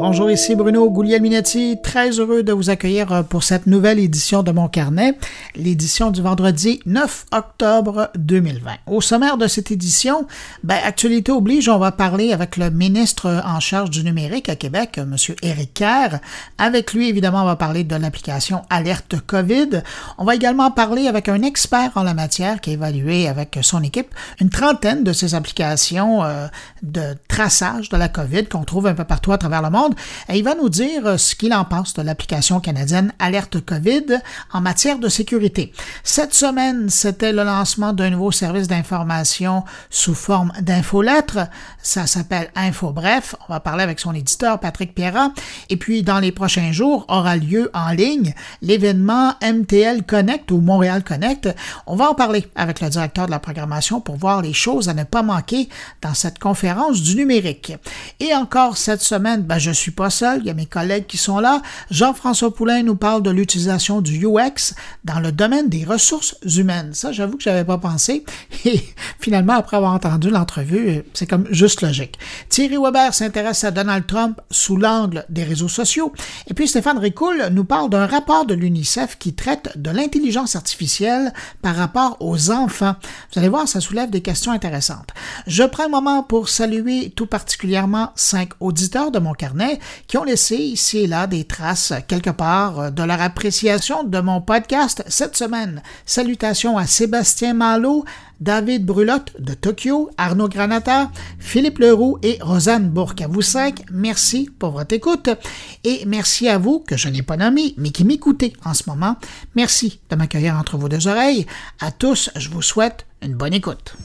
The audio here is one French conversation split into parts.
Bonjour, ici Bruno Guglielminetti. Très heureux de vous accueillir euh, pour cette nouvelle édition de mon carnet, l'édition du vendredi 9 octobre 2020. Au sommaire de cette édition, ben, actualité oblige, on va parler avec le ministre en charge du numérique à Québec, M. Éric Kerr. Avec lui, évidemment, on va parler de l'application Alerte COVID. On va également parler avec un expert en la matière qui a évalué avec son équipe une trentaine de ces applications euh, de traçage de la COVID qu'on trouve un peu partout à travers le monde. Et il va nous dire euh, ce qu'il en pense de l'application canadienne Alerte COVID en matière de sécurité. Cette semaine, c'était le lancement d'un nouveau service d'information sous forme d'infolettre. Ça s'appelle InfoBref. On va parler avec son éditeur Patrick Pierrat. Et puis, dans les prochains jours, aura lieu en ligne l'événement MTL Connect ou Montréal Connect. On va en parler avec le directeur de la programmation pour voir les choses à ne pas manquer dans cette conférence du numérique. Et encore cette semaine, ben, je suis pas seul, il y a mes collègues qui sont là. Jean-François Poulain nous parle de l'utilisation du UX dans le domaine des ressources humaines. Ça, j'avoue que j'avais pas pensé. Et finalement, après avoir entendu l'entrevue, c'est comme juste logique. Thierry Weber s'intéresse à Donald Trump sous l'angle des réseaux sociaux. Et puis Stéphane Ricoul nous parle d'un rapport de l'UNICEF qui traite de l'intelligence artificielle par rapport aux enfants. Vous allez voir, ça soulève des questions intéressantes. Je prends un moment pour saluer tout particulièrement cinq auditeurs de mon carnet qui ont laissé ici et là des traces quelque part de leur appréciation de mon podcast cette semaine. Salutations à Sébastien Malo, David Brulotte de Tokyo, Arnaud Granata, Philippe Leroux et Rosanne Bourque. À vous cinq, merci pour votre écoute et merci à vous que je n'ai pas nommé mais qui m'écoutez en ce moment. Merci de m'accueillir entre vos deux oreilles. À tous, je vous souhaite une bonne écoute.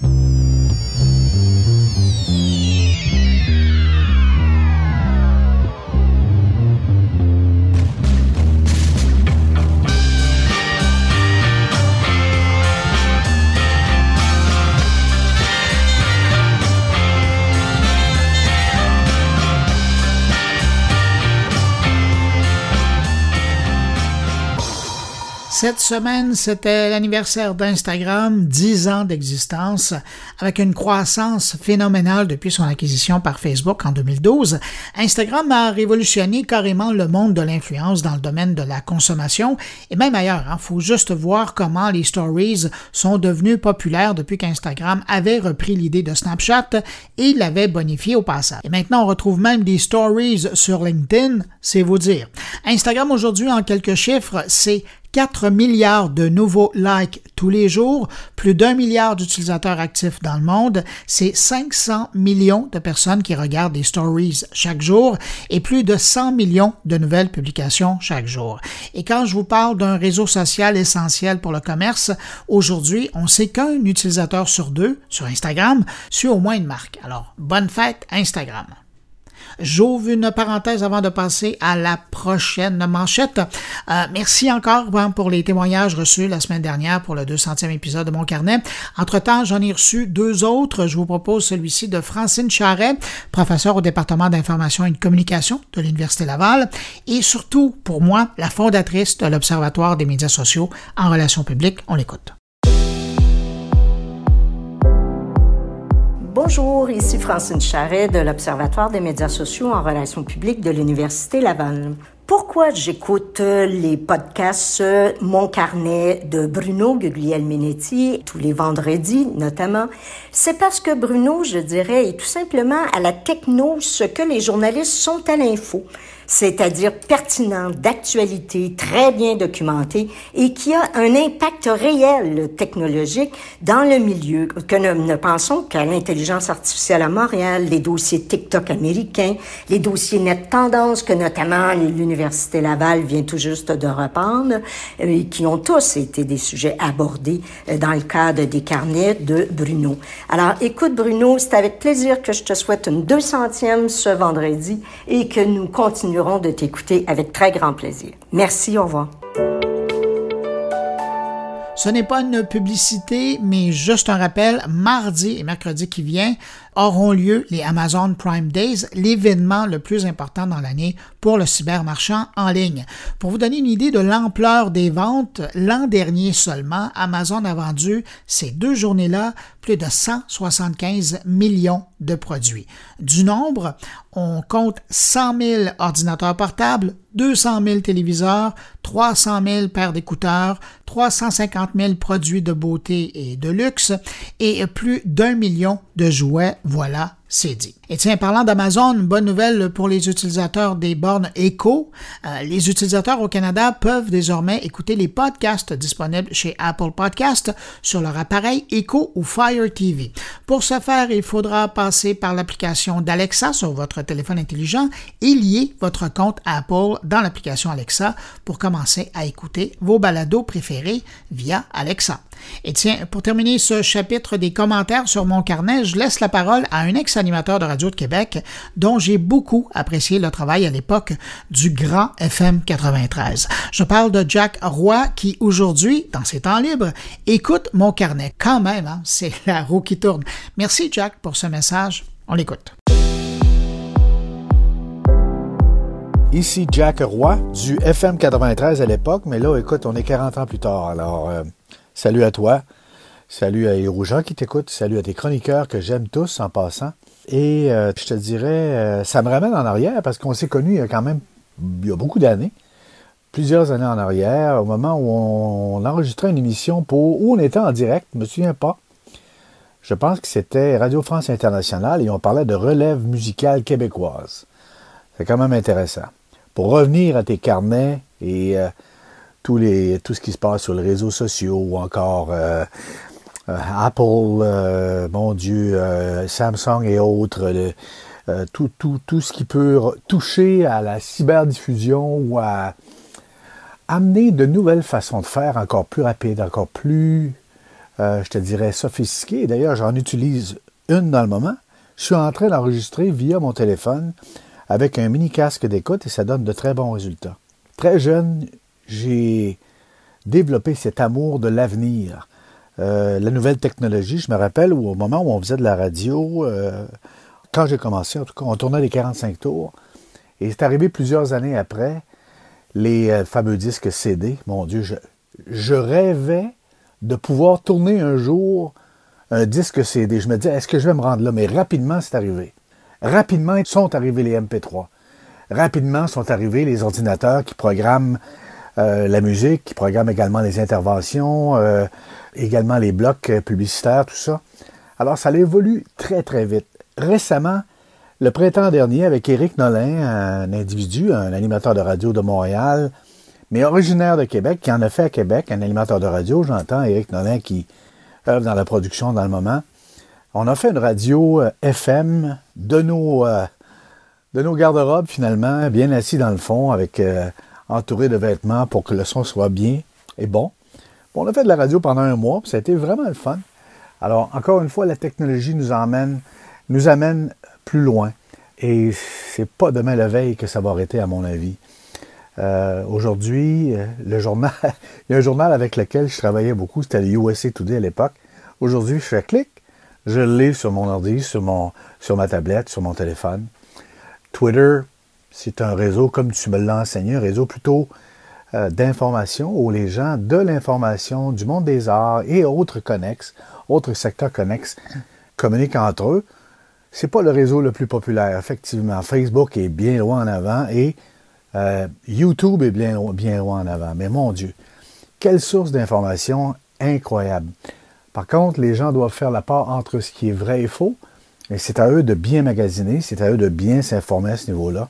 Cette semaine, c'était l'anniversaire d'Instagram, 10 ans d'existence, avec une croissance phénoménale depuis son acquisition par Facebook en 2012. Instagram a révolutionné carrément le monde de l'influence dans le domaine de la consommation et même ailleurs. Il hein. faut juste voir comment les stories sont devenues populaires depuis qu'Instagram avait repris l'idée de Snapchat et l'avait bonifié au passage. Et maintenant, on retrouve même des stories sur LinkedIn, c'est vous dire. Instagram aujourd'hui, en quelques chiffres, c'est 4 milliards de nouveaux likes tous les jours, plus d'un milliard d'utilisateurs actifs dans le monde, c'est 500 millions de personnes qui regardent des stories chaque jour et plus de 100 millions de nouvelles publications chaque jour. Et quand je vous parle d'un réseau social essentiel pour le commerce, aujourd'hui, on sait qu'un utilisateur sur deux sur Instagram suit au moins une marque. Alors, bonne fête Instagram. J'ouvre une parenthèse avant de passer à la prochaine manchette. Euh, merci encore pour les témoignages reçus la semaine dernière pour le 200e épisode de mon carnet. Entre-temps, j'en ai reçu deux autres. Je vous propose celui-ci de Francine Charret, professeure au département d'information et de communication de l'Université Laval, et surtout, pour moi, la fondatrice de l'Observatoire des médias sociaux en relations publiques. On l'écoute. Bonjour, ici Francine Charret de l'Observatoire des médias sociaux en relations publiques de l'Université Laval. Pourquoi j'écoute les podcasts Mon carnet de Bruno Guglielminetti tous les vendredis notamment? C'est parce que Bruno, je dirais, est tout simplement à la techno ce que les journalistes sont à l'info c'est-à-dire pertinent, d'actualité, très bien documenté et qui a un impact réel technologique dans le milieu, que nous ne pensons qu'à l'intelligence artificielle à Montréal, les dossiers TikTok américains, les dossiers net tendance que notamment l'Université Laval vient tout juste de reprendre, et qui ont tous été des sujets abordés euh, dans le cadre des carnets de Bruno. Alors, écoute Bruno, c'est avec plaisir que je te souhaite une 200e ce vendredi et que nous de t'écouter avec très grand plaisir. Merci, au revoir. Ce n'est pas une publicité, mais juste un rappel. Mardi et mercredi qui vient, auront lieu les Amazon Prime Days, l'événement le plus important dans l'année pour le cybermarchand en ligne. Pour vous donner une idée de l'ampleur des ventes, l'an dernier seulement, Amazon a vendu ces deux journées-là plus de 175 millions de produits. Du nombre, on compte 100 000 ordinateurs portables, 200 000 téléviseurs, 300 000 paires d'écouteurs, 350 000 produits de beauté et de luxe et plus d'un million de jouets. Voilà c'est dit. Et tiens, parlant d'Amazon, bonne nouvelle pour les utilisateurs des bornes Echo. Euh, les utilisateurs au Canada peuvent désormais écouter les podcasts disponibles chez Apple Podcast sur leur appareil Echo ou Fire TV. Pour ce faire, il faudra passer par l'application d'Alexa sur votre téléphone intelligent et lier votre compte Apple dans l'application Alexa pour commencer à écouter vos balados préférés via Alexa. Et tiens, pour terminer ce chapitre des commentaires sur mon carnet, je laisse la parole à un ex-animateur de Radio de Québec dont j'ai beaucoup apprécié le travail à l'époque du grand FM 93. Je parle de Jack Roy qui aujourd'hui, dans ses temps libres, écoute mon carnet. Quand même, hein, c'est la roue qui tourne. Merci Jack pour ce message. On l'écoute. Ici Jack Roy du FM 93 à l'époque, mais là, écoute, on est 40 ans plus tard. Alors, euh, Salut à toi. Salut à aux gens qui t'écoutent. Salut à tes chroniqueurs que j'aime tous en passant. Et euh, je te dirais, euh, ça me ramène en arrière parce qu'on s'est connus il y a quand même il y a beaucoup d'années, plusieurs années en arrière, au moment où on, enregistrait une émission pour où on était en direct, je me souviens pas. Je pense que c'était Radio France Internationale et on parlait de relève musicale québécoise. C'est quand même intéressant. Pour revenir à tes carnets et euh, tous les, tout ce qui se passe sur les réseaux sociaux ou encore euh, euh, Apple, euh, mon Dieu, Samsung et autres, tout, tout, tout ce qui peut toucher à la cyberdiffusion ou à amener de nouvelles façons de faire encore plus rapides, encore plus, je te dirais, sophistiquées. D'ailleurs, j'en utilise une dans le moment. Je suis en train d'enregistrer via mon téléphone avec un mini casque d'écoute et ça donne de très bons résultats. Très jeune, j'ai développé cet amour de l'avenir. Euh, la nouvelle technologie, je me rappelle au moment où on faisait de la radio, euh, quand j'ai commencé, en tout cas, on tournait les 45 tours. Et c'est arrivé plusieurs années après, les euh, fameux disques CD. Mon Dieu, je, je, rêvais de pouvoir tourner un jour un disque CD. Je me disais, est-ce que je vais me rendre là? Mais rapidement, c'est arrivé. Rapidement sont arrivés les MP3. Rapidement sont arrivés les ordinateurs qui programment euh, la musique, qui programme également les interventions, euh, également les blocs euh, publicitaires, tout ça. Alors, ça évolue très, très vite. Récemment, le printemps dernier, avec Éric Nolin, un individu, un animateur de radio de Montréal, mais originaire de Québec, qui en a fait à Québec, un animateur de radio, j'entends Éric Nolin qui œuvre dans la production dans le moment. On a fait une radio FM de nos, de nos garde-robes, finalement, bien assis dans le fond, avec entouré de vêtements pour que le son soit bien et bon. on a fait de la radio pendant un mois, puis ça a été vraiment le fun. Alors, encore une fois, la technologie nous emmène, nous amène plus loin. Et c'est pas demain la veille que ça va arrêter, à mon avis. Euh, aujourd'hui, euh, le journal, il y a un journal avec lequel je travaillais beaucoup, c'était le USA Today à l'époque. Aujourd'hui, je fais clic, je l'ai sur mon ordi, sur, mon, sur ma tablette, sur mon téléphone. Twitter, c'est un réseau, comme tu me l'as enseigné, un réseau plutôt euh, d'information où les gens de l'information, du monde des arts et autres connexes, autres secteurs connexes, communiquent entre eux. C'est pas le réseau le plus populaire, effectivement. Facebook est bien loin en avant et euh, YouTube est bien, bien loin en avant. Mais mon Dieu, quelle source d'information incroyable. Par contre, les gens doivent faire la part entre ce qui est vrai et faux. Et c'est à eux de bien magasiner, c'est à eux de bien s'informer à ce niveau-là.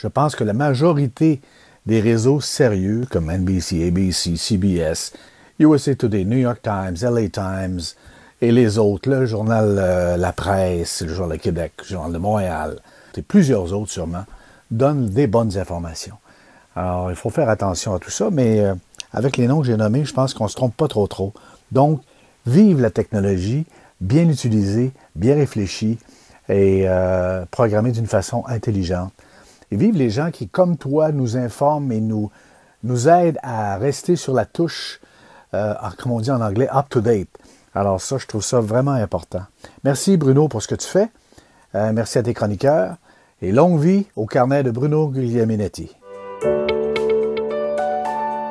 Je pense que la majorité des réseaux sérieux comme NBC, ABC, CBS, USA Today, New York Times, LA Times et les autres, le journal euh, La Presse, le journal de Québec, le journal de Montréal, et plusieurs autres sûrement, donnent des bonnes informations. Alors, il faut faire attention à tout ça, mais euh, avec les noms que j'ai nommés, je pense qu'on ne se trompe pas trop trop. Donc, vive la technologie, bien utilisée, bien réfléchie et euh, programmée d'une façon intelligente et vive les gens qui, comme toi, nous informent et nous, nous aident à rester sur la touche, euh, comme on dit en anglais, up-to-date, Alors ça, je trouve ça vraiment important. Merci Bruno pour ce que tu fais. Euh, merci à tes chroniqueurs. Et longue vie au carnet de Bruno Guglielminetti.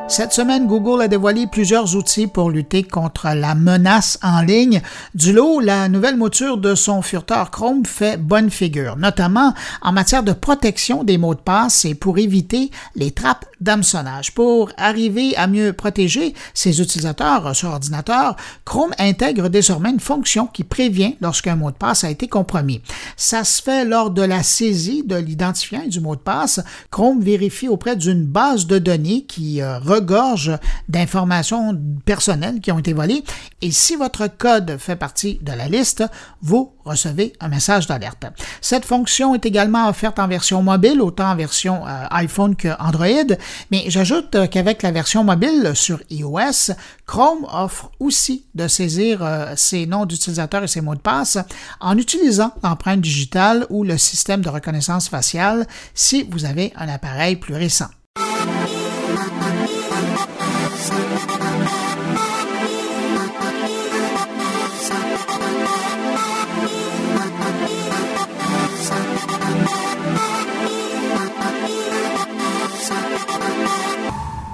Cette semaine, Google a dévoilé plusieurs outils pour lutter contre la menace en ligne. Du lot, la nouvelle mouture de son furteur Chrome fait bonne figure, notamment en matière de protection des mots de passe et pour éviter les trappes d'hameçonnage. Pour arriver à mieux protéger ses utilisateurs sur ordinateur, Chrome intègre désormais une fonction qui prévient lorsqu'un mot de passe a été compromis. Ça se fait lors de la saisie de l'identifiant du mot de passe. Chrome vérifie auprès d'une base de données qui euh, gorge d'informations personnelles qui ont été volées et si votre code fait partie de la liste, vous recevez un message d'alerte. Cette fonction est également offerte en version mobile, autant en version euh, iPhone que Android, mais j'ajoute qu'avec la version mobile sur iOS, Chrome offre aussi de saisir euh, ses noms d'utilisateurs et ses mots de passe en utilisant l'empreinte digitale ou le système de reconnaissance faciale si vous avez un appareil plus récent.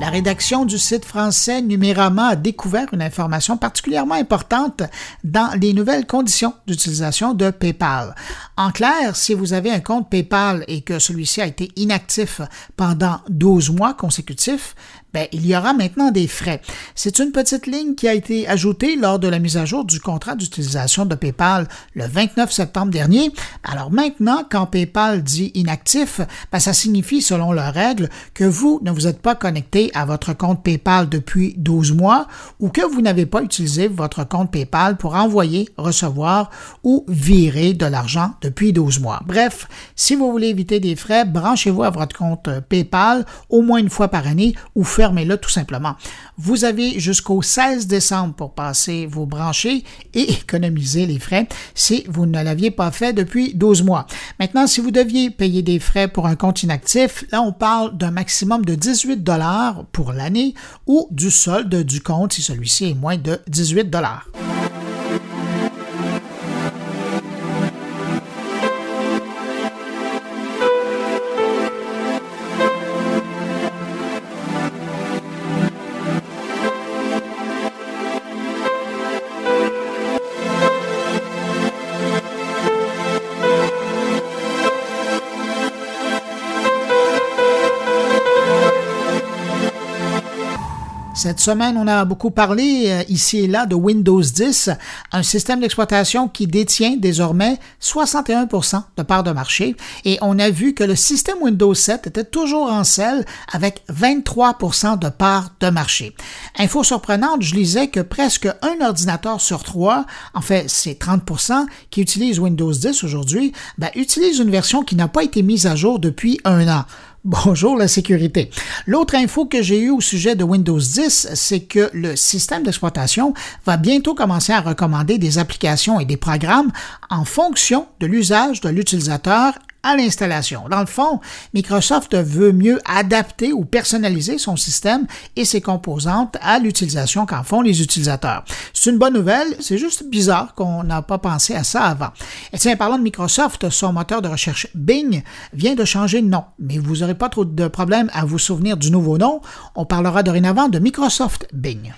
La rédaction du site français Numérama a découvert une information particulièrement importante dans les nouvelles conditions d'utilisation de PayPal. En clair, si vous avez un compte PayPal et que celui-ci a été inactif pendant 12 mois consécutifs, ben, il y aura maintenant des frais. C'est une petite ligne qui a été ajoutée lors de la mise à jour du contrat d'utilisation de PayPal le 29 septembre dernier. Alors maintenant, quand PayPal dit inactif, ben, ça signifie, selon leurs règles, que vous ne vous êtes pas connecté à votre compte PayPal depuis 12 mois ou que vous n'avez pas utilisé votre compte PayPal pour envoyer, recevoir ou virer de l'argent depuis 12 mois. Bref, si vous voulez éviter des frais, branchez-vous à votre compte PayPal au moins une fois par année ou faire fermez-le tout simplement. Vous avez jusqu'au 16 décembre pour passer vos branchés et économiser les frais si vous ne l'aviez pas fait depuis 12 mois. Maintenant, si vous deviez payer des frais pour un compte inactif, là, on parle d'un maximum de 18 dollars pour l'année ou du solde du compte si celui-ci est moins de 18 dollars. Semaine, on a beaucoup parlé euh, ici et là de Windows 10, un système d'exploitation qui détient désormais 61% de part de marché et on a vu que le système Windows 7 était toujours en selle avec 23% de part de marché. Info surprenante, je lisais que presque un ordinateur sur trois, en fait c'est 30% qui utilisent Windows 10 aujourd'hui, ben, utilise une version qui n'a pas été mise à jour depuis un an. Bonjour la sécurité. L'autre info que j'ai eue au sujet de Windows 10, c'est que le système d'exploitation va bientôt commencer à recommander des applications et des programmes en fonction de l'usage de l'utilisateur à l'installation. Dans le fond, Microsoft veut mieux adapter ou personnaliser son système et ses composantes à l'utilisation qu'en font les utilisateurs. C'est une bonne nouvelle, c'est juste bizarre qu'on n'a pas pensé à ça avant. Et tiens, parlant de Microsoft, son moteur de recherche Bing vient de changer de nom, mais vous n'aurez pas trop de problèmes à vous souvenir du nouveau nom. On parlera dorénavant de Microsoft Bing.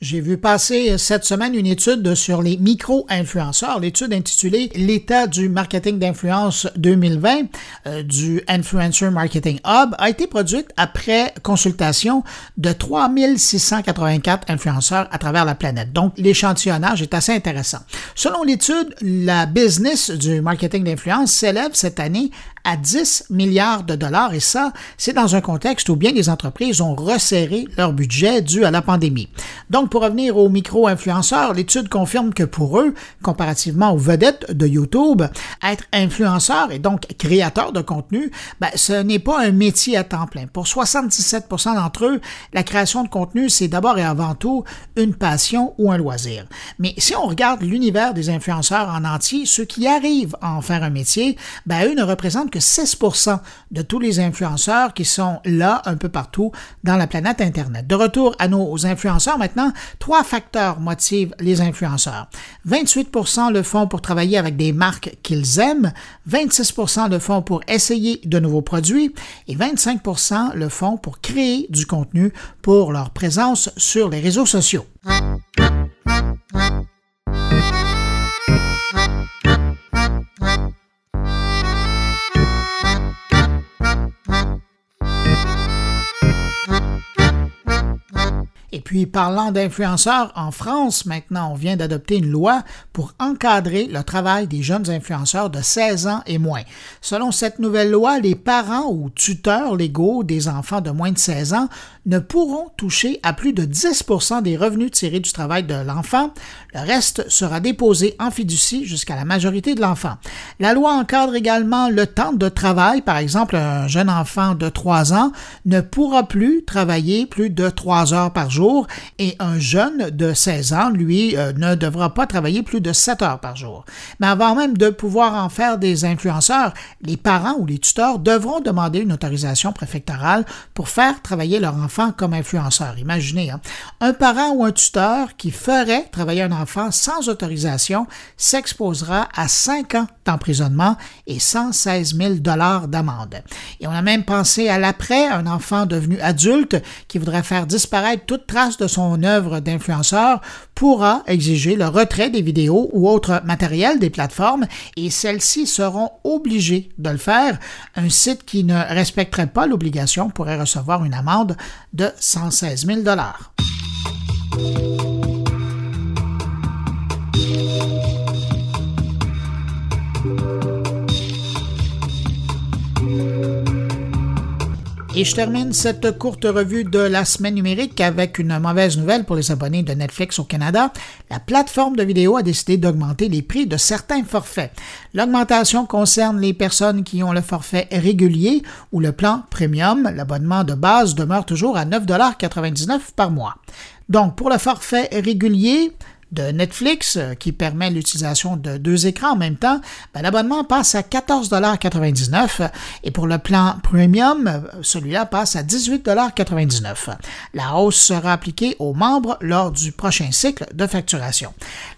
J'ai vu passer cette semaine une étude sur les micro-influenceurs, l'étude intitulée L'état du marketing d'influence 2020 euh, du Influencer Marketing Hub a été produite après consultation de 3684 influenceurs à travers la planète. Donc, l'échantillonnage est assez intéressant. Selon l'étude, la business du marketing d'influence s'élève cette année à 10 milliards de dollars et ça, c'est dans un contexte où bien des entreprises ont resserré leur budget dû à la pandémie. Donc, pour revenir aux micro-influenceurs, l'étude confirme que pour eux, comparativement aux vedettes de YouTube, être influenceur et donc créateur de contenu, ben, ce n'est pas un métier à temps plein. Pour 77% d'entre eux, la création de contenu, c'est d'abord et avant tout une passion ou un loisir. Mais si on regarde l'univers des influenceurs en entier, ceux qui arrivent à en faire un métier, ben, eux ne représentent que 6% de tous les influenceurs qui sont là un peu partout dans la planète Internet. De retour à nos influenceurs maintenant, trois facteurs motivent les influenceurs. 28% le font pour travailler avec des marques qu'ils aiment, 26% le font pour essayer de nouveaux produits et 25% le font pour créer du contenu pour leur présence sur les réseaux sociaux. Puis, parlant d'influenceurs, en France, maintenant, on vient d'adopter une loi pour encadrer le travail des jeunes influenceurs de 16 ans et moins. Selon cette nouvelle loi, les parents ou tuteurs légaux des enfants de moins de 16 ans ne pourront toucher à plus de 10 des revenus tirés du travail de l'enfant. Le reste sera déposé en fiducie jusqu'à la majorité de l'enfant. La loi encadre également le temps de travail. Par exemple, un jeune enfant de 3 ans ne pourra plus travailler plus de 3 heures par jour et un jeune de 16 ans, lui, euh, ne devra pas travailler plus de 7 heures par jour. Mais avant même de pouvoir en faire des influenceurs, les parents ou les tuteurs devront demander une autorisation préfectorale pour faire travailler leur enfant comme influenceur. Imaginez, hein. un parent ou un tuteur qui ferait travailler un enfant sans autorisation s'exposera à 5 ans d'emprisonnement et 116 000 dollars d'amende. Et on a même pensé à l'après, un enfant devenu adulte qui voudrait faire disparaître toute trace de son œuvre d'influenceur pourra exiger le retrait des vidéos ou autres matériels des plateformes et celles-ci seront obligées de le faire. Un site qui ne respecterait pas l'obligation pourrait recevoir une amende de 116 000 Et je termine cette courte revue de la semaine numérique avec une mauvaise nouvelle pour les abonnés de Netflix au Canada. La plateforme de vidéo a décidé d'augmenter les prix de certains forfaits. L'augmentation concerne les personnes qui ont le forfait régulier ou le plan premium. L'abonnement de base demeure toujours à 9,99 par mois. Donc, pour le forfait régulier, de Netflix euh, qui permet l'utilisation de deux écrans en même temps, ben, l'abonnement passe à 14,99 et pour le plan premium, euh, celui-là passe à 18,99 La hausse sera appliquée aux membres lors du prochain cycle de facturation.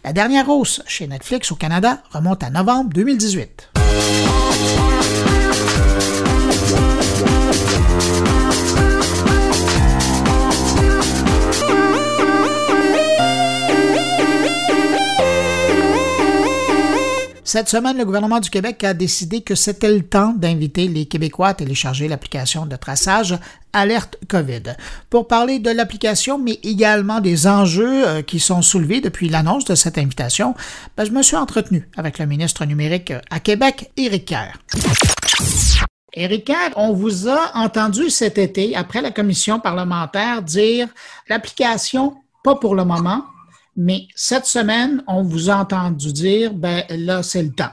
La dernière hausse chez Netflix au Canada remonte à novembre 2018. Cette semaine, le gouvernement du Québec a décidé que c'était le temps d'inviter les Québécois à télécharger l'application de traçage Alerte COVID. Pour parler de l'application, mais également des enjeux euh, qui sont soulevés depuis l'annonce de cette invitation, ben, je me suis entretenu avec le ministre numérique à Québec, Éric Kerr. Éric Kerr, on vous a entendu cet été, après la commission parlementaire, dire l'application, pas pour le moment, mais cette semaine, on vous a entendu dire, ben là, c'est le temps.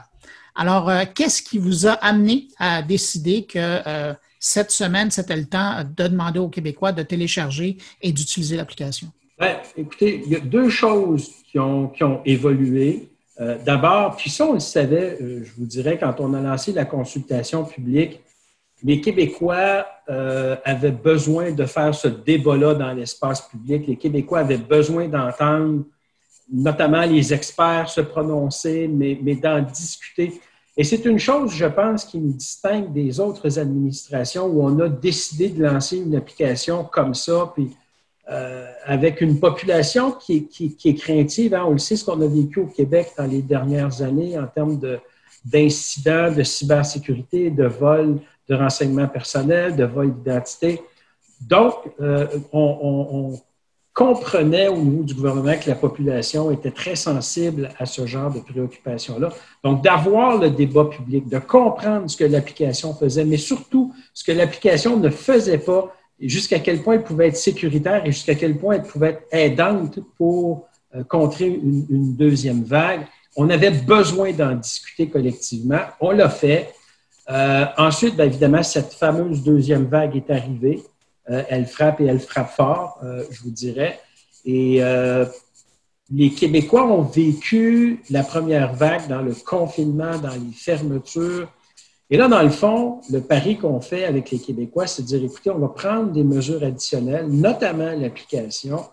Alors, euh, qu'est-ce qui vous a amené à décider que euh, cette semaine, c'était le temps de demander aux Québécois de télécharger et d'utiliser l'application? Ben, écoutez, il y a deux choses qui ont, qui ont évolué. Euh, d'abord, puis ça, on le savait, je vous dirais, quand on a lancé la consultation publique, les Québécois avaient besoin de faire ce débat-là dans l'espace public. Les Québécois avaient besoin d'entendre notamment les experts se prononcer, mais, mais d'en discuter. Et c'est une chose, je pense, qui nous distingue des autres administrations où on a décidé de lancer une application comme ça, puis euh, avec une population qui est, qui, est craintive. Hein. On le sait, ce qu'on a vécu au Québec dans les dernières années en termes d'incidents de, cybersécurité, de vols de renseignements personnels, de vols d'identité. Donc, euh, on, comprenait au niveau du gouvernement que la population était très sensible à ce genre de préoccupation-là. Donc, d'avoir le débat public, de comprendre ce que l'application faisait, mais surtout ce que l'application ne faisait pas jusqu'à quel point elle pouvait être sécuritaire et jusqu'à quel point elle pouvait être aidante pour euh, contrer une, deuxième vague. On avait besoin d'en discuter collectivement. On l'a fait. Euh, ensuite, bien évidemment, cette fameuse deuxième vague est arrivée. Euh, elle frappe et elle frappe fort, je vous dirais. Et les Québécois ont vécu la première vague dans le confinement, dans les fermetures, et là, dans le fond, le pari qu'on fait avec les Québécois, c'est de dire, écoutez, on va prendre des mesures additionnelles, notamment l'application,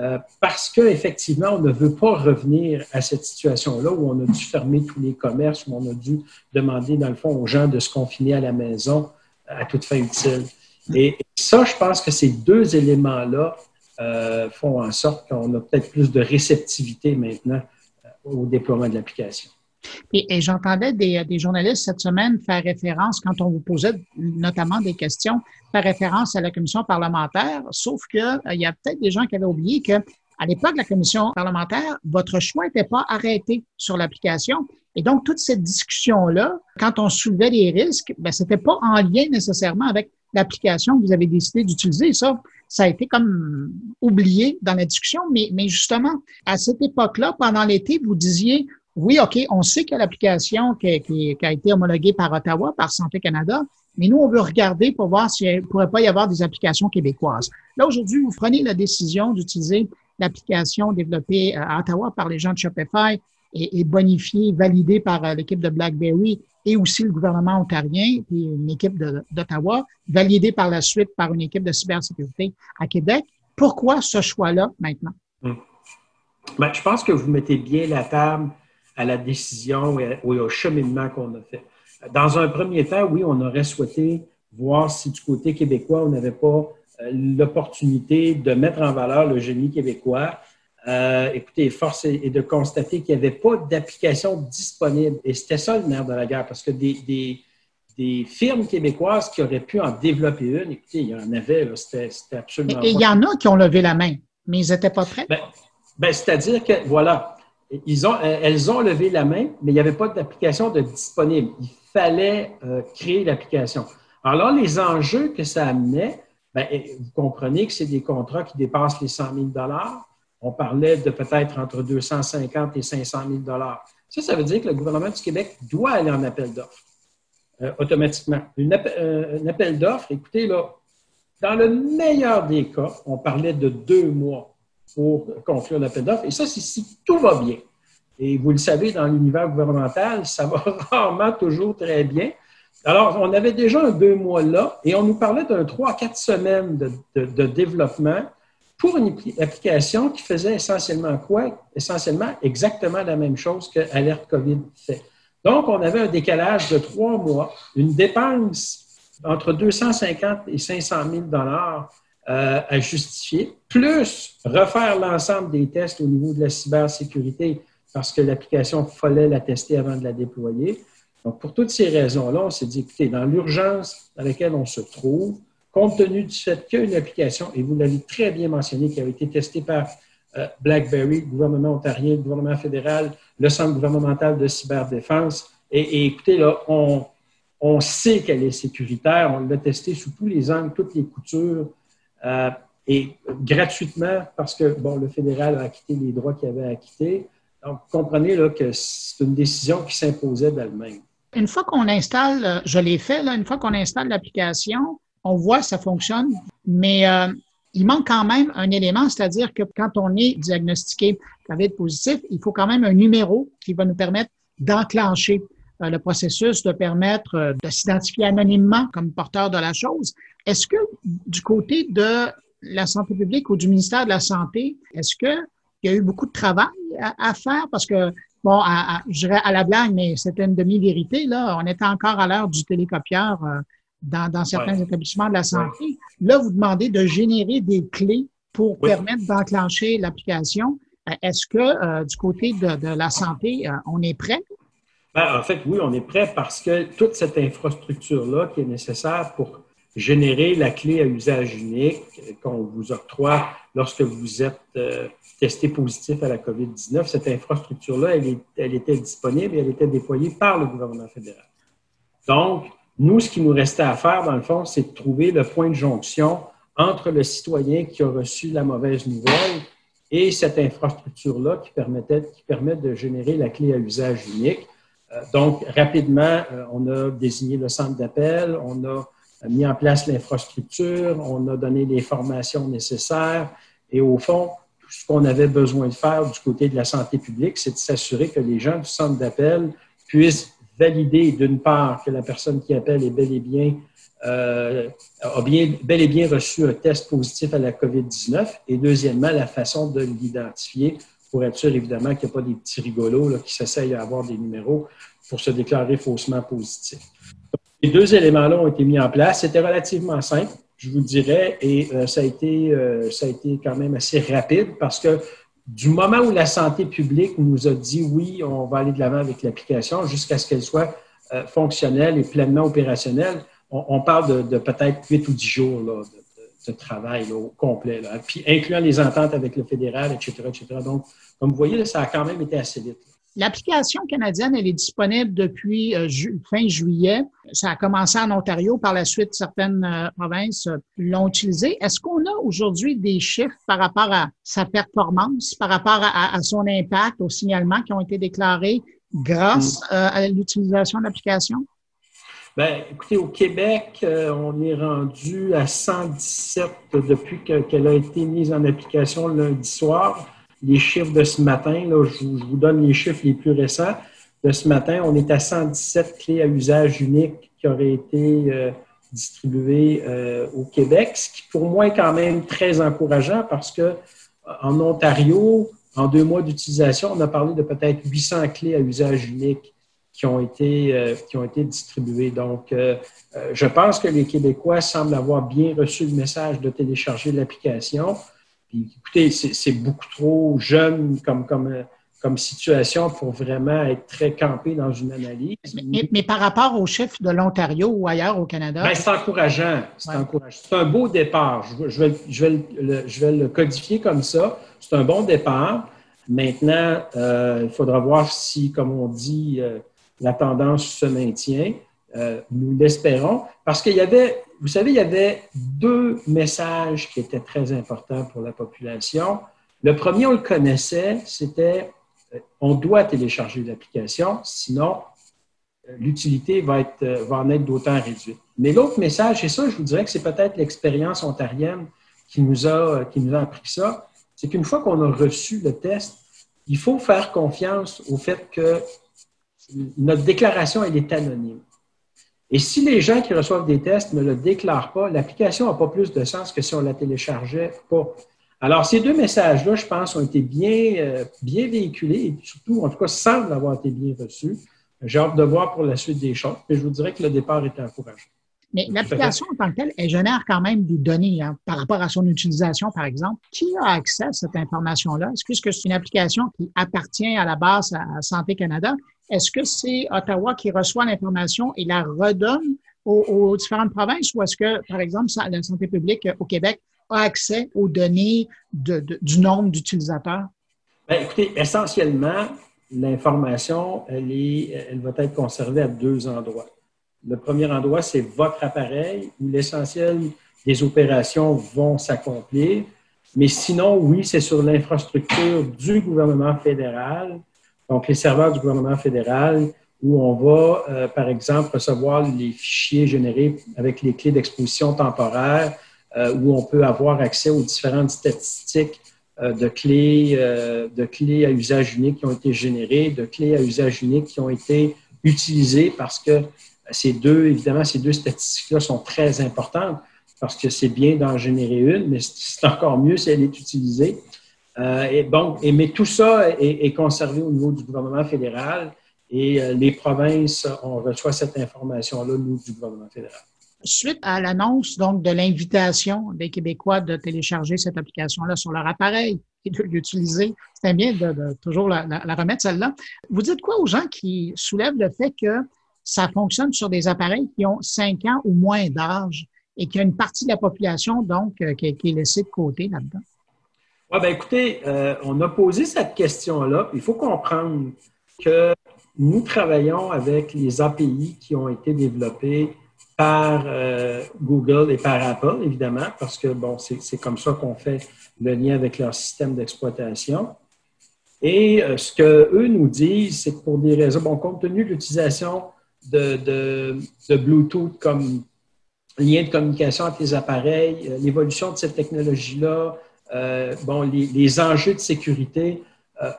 euh, parce qu'effectivement, on ne veut pas revenir à cette situation-là où on a dû fermer tous les commerces, où on a dû demander, dans le fond, aux gens de se confiner à la maison à toute fin utile. Et, ça, je pense que ces deux éléments-là euh, font en sorte qu'on a peut-être plus de réceptivité maintenant euh, au déploiement de l'application. Et, j'entendais des, des, journalistes cette semaine faire référence, quand on vous posait notamment des questions, faire référence à la commission parlementaire, sauf qu'il euh, il y a peut-être des gens qui avaient oublié que à l'époque de la commission parlementaire, votre choix n'était pas arrêté sur l'application. Et donc, toute cette discussion-là, quand on soulevait des risques, ben, c'était pas en lien nécessairement avec l'application que vous avez décidé d'utiliser. Ça, ça a été comme oublié dans la discussion. Mais, mais justement, à cette époque-là, pendant l'été, vous disiez, oui, OK, on sait que l'application qui, a été homologuée par Ottawa, par Santé Canada, mais nous, on veut regarder pour voir s'il ne pourrait pas y avoir des applications québécoises. Là, aujourd'hui, vous prenez la décision d'utiliser l'application développée euh, à Ottawa par les gens de Shopify et, et bonifiée, validée par euh, l'équipe de BlackBerry et aussi le gouvernement ontarien, puis une équipe d'Ottawa, validée par la suite par une équipe de cybersécurité à Québec. Pourquoi ce choix-là maintenant? Hum. Ben, je pense que vous mettez bien la table à la décision et au cheminement qu'on a fait. Dans un premier temps, oui, on aurait souhaité voir si du côté québécois, on n'avait pas euh, l'opportunité de mettre en valeur le génie québécois. Euh, écoutez, force est, de constater qu'il n'y avait pas d'application disponible. Et c'était ça le nerf de la guerre, parce que des, des, firmes québécoises qui auraient pu en développer une, écoutez, il y en avait, c'était absolument. Et il y en a qui ont levé la main, mais ils n'étaient pas prêts. Ben, ben, C'est-à-dire que, voilà, ils ont, euh, elles ont levé la main, mais il n'y avait pas d'application de disponible. Il fallait euh, créer l'application. Alors les enjeux que ça amenait, ben, vous comprenez que c'est des contrats qui dépassent les 100 000 On parlait de peut-être entre 250 et 500 000 Ça, ça veut dire que le gouvernement du Québec doit aller en appel d'offres euh, automatiquement. un appel d'offres, écoutez, là, dans le meilleur des cas, on parlait de deux mois pour conclure l'appel d'offres. Et ça, c'est si tout va bien. Et vous le savez, dans l'univers gouvernemental, ça va rarement toujours très bien. Alors, on avait déjà un deux mois là et on nous parlait d'un trois à quatre semaines de, développement pour une application qui faisait essentiellement quoi? Essentiellement exactement la même chose que Alerte COVID fait. Donc, on avait un décalage de trois mois, une dépense entre 250 et 500 000 dollars euh, à justifier, plus refaire l'ensemble des tests au niveau de la cybersécurité parce que l'application, fallait la tester avant de la déployer. Donc, pour toutes ces raisons-là, on s'est dit, écoutez, dans l'urgence dans laquelle on se trouve, compte tenu du fait qu'il y a une application, et vous l'avez très bien mentionné, qui a été testée par euh, BlackBerry, le gouvernement ontarien, le gouvernement fédéral, le Centre gouvernemental de cyberdéfense, et, et écoutez, là, on, on sait qu'elle est sécuritaire, on l'a testée sous tous les angles, toutes les coutures, euh, et gratuitement parce que bon, le fédéral a acquitté les droits qu'il avait acquittés. Donc, comprenez là, que c'est une décision qui s'imposait d'elle-même. Une fois qu'on installe, euh, je l'ai fait, là, une fois qu'on installe l'application, on voit que ça fonctionne, mais euh, il manque quand même un élément, c'est-à-dire que quand on est diagnostiqué COVID positif, il faut quand même un numéro qui va nous permettre d'enclencher le processus, de permettre de s'identifier anonymement comme porteur de la chose. Est-ce que du côté de la santé publique ou du ministère de la Santé, est-ce qu'il y a eu beaucoup de travail à, faire? Parce que, bon, je dirais à la blague, mais c'était une demi-vérité, là. On était encore à l'heure du télécopieur euh, dans, certains établissements de la santé. Là, vous demandez de générer des clés pour permettre d'enclencher l'application. Euh, est-ce que euh, du côté de, la santé, on est prêt? Ben, en fait, oui, on est prêt parce que toute cette infrastructure-là qui est nécessaire pour générer la clé à usage unique qu'on vous octroie lorsque vous êtes euh, testé positif à la COVID-19. Cette infrastructure-là, elle, elle, était disponible et elle était déployée par le gouvernement fédéral. Donc, nous, ce qui nous restait à faire, dans le fond, c'est de trouver le point de jonction entre le citoyen qui a reçu la mauvaise nouvelle et cette infrastructure-là qui, permettait, qui permet de générer la clé à usage unique. Euh, donc, rapidement, euh, on a désigné le centre d'appel, on a mis en place l'infrastructure, on a donné les formations nécessaires et au fond, tout ce qu'on avait besoin de faire du côté de la santé publique, c'est de s'assurer que les gens du centre d'appel puissent valider d'une part que la personne qui appelle est bel et bien euh, a bien, bel et bien reçu un test positif à la COVID-19 et deuxièmement, la façon de l'identifier pour être sûr, évidemment, qu'il n'y a pas des petits rigolos là, qui s'essayent à avoir des numéros pour se déclarer faussement positif. Les deux éléments-là ont été mis en place. C'était relativement simple, je vous dirais, et euh, ça, a été, euh, ça a été quand même assez rapide parce que du moment où la santé publique nous a dit oui, on va aller de l'avant avec l'application jusqu'à ce qu'elle soit euh, fonctionnelle et pleinement opérationnelle, on, parle de, peut-être 8 ou 10 jours de, travail au complet, puis incluant les ententes avec le fédéral, etc., etc. Donc, comme vous voyez, ça a quand même été assez vite. L'application canadienne, elle est disponible depuis euh, fin juillet. Ça a commencé en Ontario. Par la suite, certaines euh, provinces euh, l'ont utilisé. Est-ce qu'on a aujourd'hui des chiffres par rapport à sa performance, par rapport à, son impact, aux signalements qui ont été déclarés grâce mm. à l'utilisation de l'application? Bien, écoutez, au Québec, on est rendu à 117 depuis qu'elle a été mise en application lundi soir les chiffres de ce matin. Là, je, vous donne les chiffres les plus récents. De ce matin, on est à 117 clés à usage unique qui auraient été euh, distribuées euh, au Québec, ce qui pour moi est quand même très encourageant parce que euh, en Ontario, en deux mois d'utilisation, on a parlé de peut-être 800 clés à usage unique qui ont été, qui ont été distribuées. Donc, je pense que les Québécois semblent avoir bien reçu le message de télécharger l'application écoutez, c'est beaucoup trop jeune comme, comme, comme situation pour vraiment être très campé dans une analyse. Mais, par rapport aux chiffres de l'Ontario ou ailleurs au Canada? Ben, c'est encourageant. C'est C'est un beau départ. Je, vais, je, vais le, je, vais, le, codifier comme ça. C'est un bon départ. Maintenant, euh, il faudra voir si, comme on dit, euh, la tendance se maintient. Euh, nous l'espérons, parce qu'il y avait, vous savez, il y avait deux messages qui étaient très importants pour la population. Le premier, on le connaissait, c'était euh, on doit télécharger l'application, sinon euh, l'utilité va, être, va en être d'autant réduite. Mais l'autre message, et ça, je vous dirais que c'est peut-être l'expérience ontarienne qui nous a, qui nous a appris ça, c'est qu'une fois qu'on a reçu le test, il faut faire confiance au fait que notre déclaration, elle est anonyme. Et si les gens qui reçoivent des tests ne le déclarent pas, l'application n'a pas plus de sens que si on la téléchargeait pas. Alors, ces deux messages-là, je pense, ont été bien, euh, bien véhiculés et surtout, en tout cas, semblent avoir été bien reçus. J'ai hâte de voir pour la suite des choses, mais je vous dirais que le départ était encourageant. Mais l'application en tant que telle, elle génère quand même des données hein, par rapport à son utilisation, par exemple. Qui a accès à cette information-là? Est-ce que c'est une application qui appartient à la base à Santé Canada? Est-ce que c'est Ottawa qui reçoit l'information et la redonne aux, différentes provinces ou est-ce que, par exemple, la santé publique au Québec a accès aux données du nombre d'utilisateurs? Bien, écoutez, essentiellement, l'information, elle, elle va être conservée à deux endroits. Le premier endroit, c'est votre appareil où l'essentiel des opérations vont s'accomplir. Mais sinon, oui, c'est sur l'infrastructure du gouvernement fédéral donc les serveurs du gouvernement fédéral, où on va, euh, par exemple, recevoir les fichiers générés avec les clés d'exposition temporaire, euh, où on peut avoir accès aux différentes statistiques euh, de, clés, de clés à usage unique qui ont été générées, de clés à usage unique qui ont été utilisées parce que ces deux, évidemment, ces deux statistiques-là sont très importantes parce que c'est bien d'en générer une, mais c'est encore mieux si elle est utilisée. Euh, bon, mais tout ça est, conservé au niveau du gouvernement fédéral et euh, les provinces, on reçoit cette information-là, nous, du gouvernement fédéral. Suite à l'annonce donc de l'invitation des Québécois de télécharger cette application-là sur leur appareil et de l'utiliser, c'est bien de, toujours la, la remettre celle-là. Vous dites quoi aux gens qui soulèvent le fait que ça fonctionne sur des appareils qui ont 5 ans ou moins d'âge et qu'il y a une partie de la population donc euh, qui est laissée de côté là-dedans? Oui, ben écoutez, euh, on a posé cette question-là. Il faut comprendre que nous travaillons avec les API qui ont été développés par euh, Google et par Apple, évidemment, parce que bon, c'est comme ça qu'on fait le lien avec leur système d'exploitation. Et euh, ce qu'eux nous disent, c'est que pour des raisons, bon, compte tenu de l'utilisation de, de, Bluetooth comme lien de communication entre les appareils, l'évolution de cette technologie-là, bon, les, enjeux de sécurité,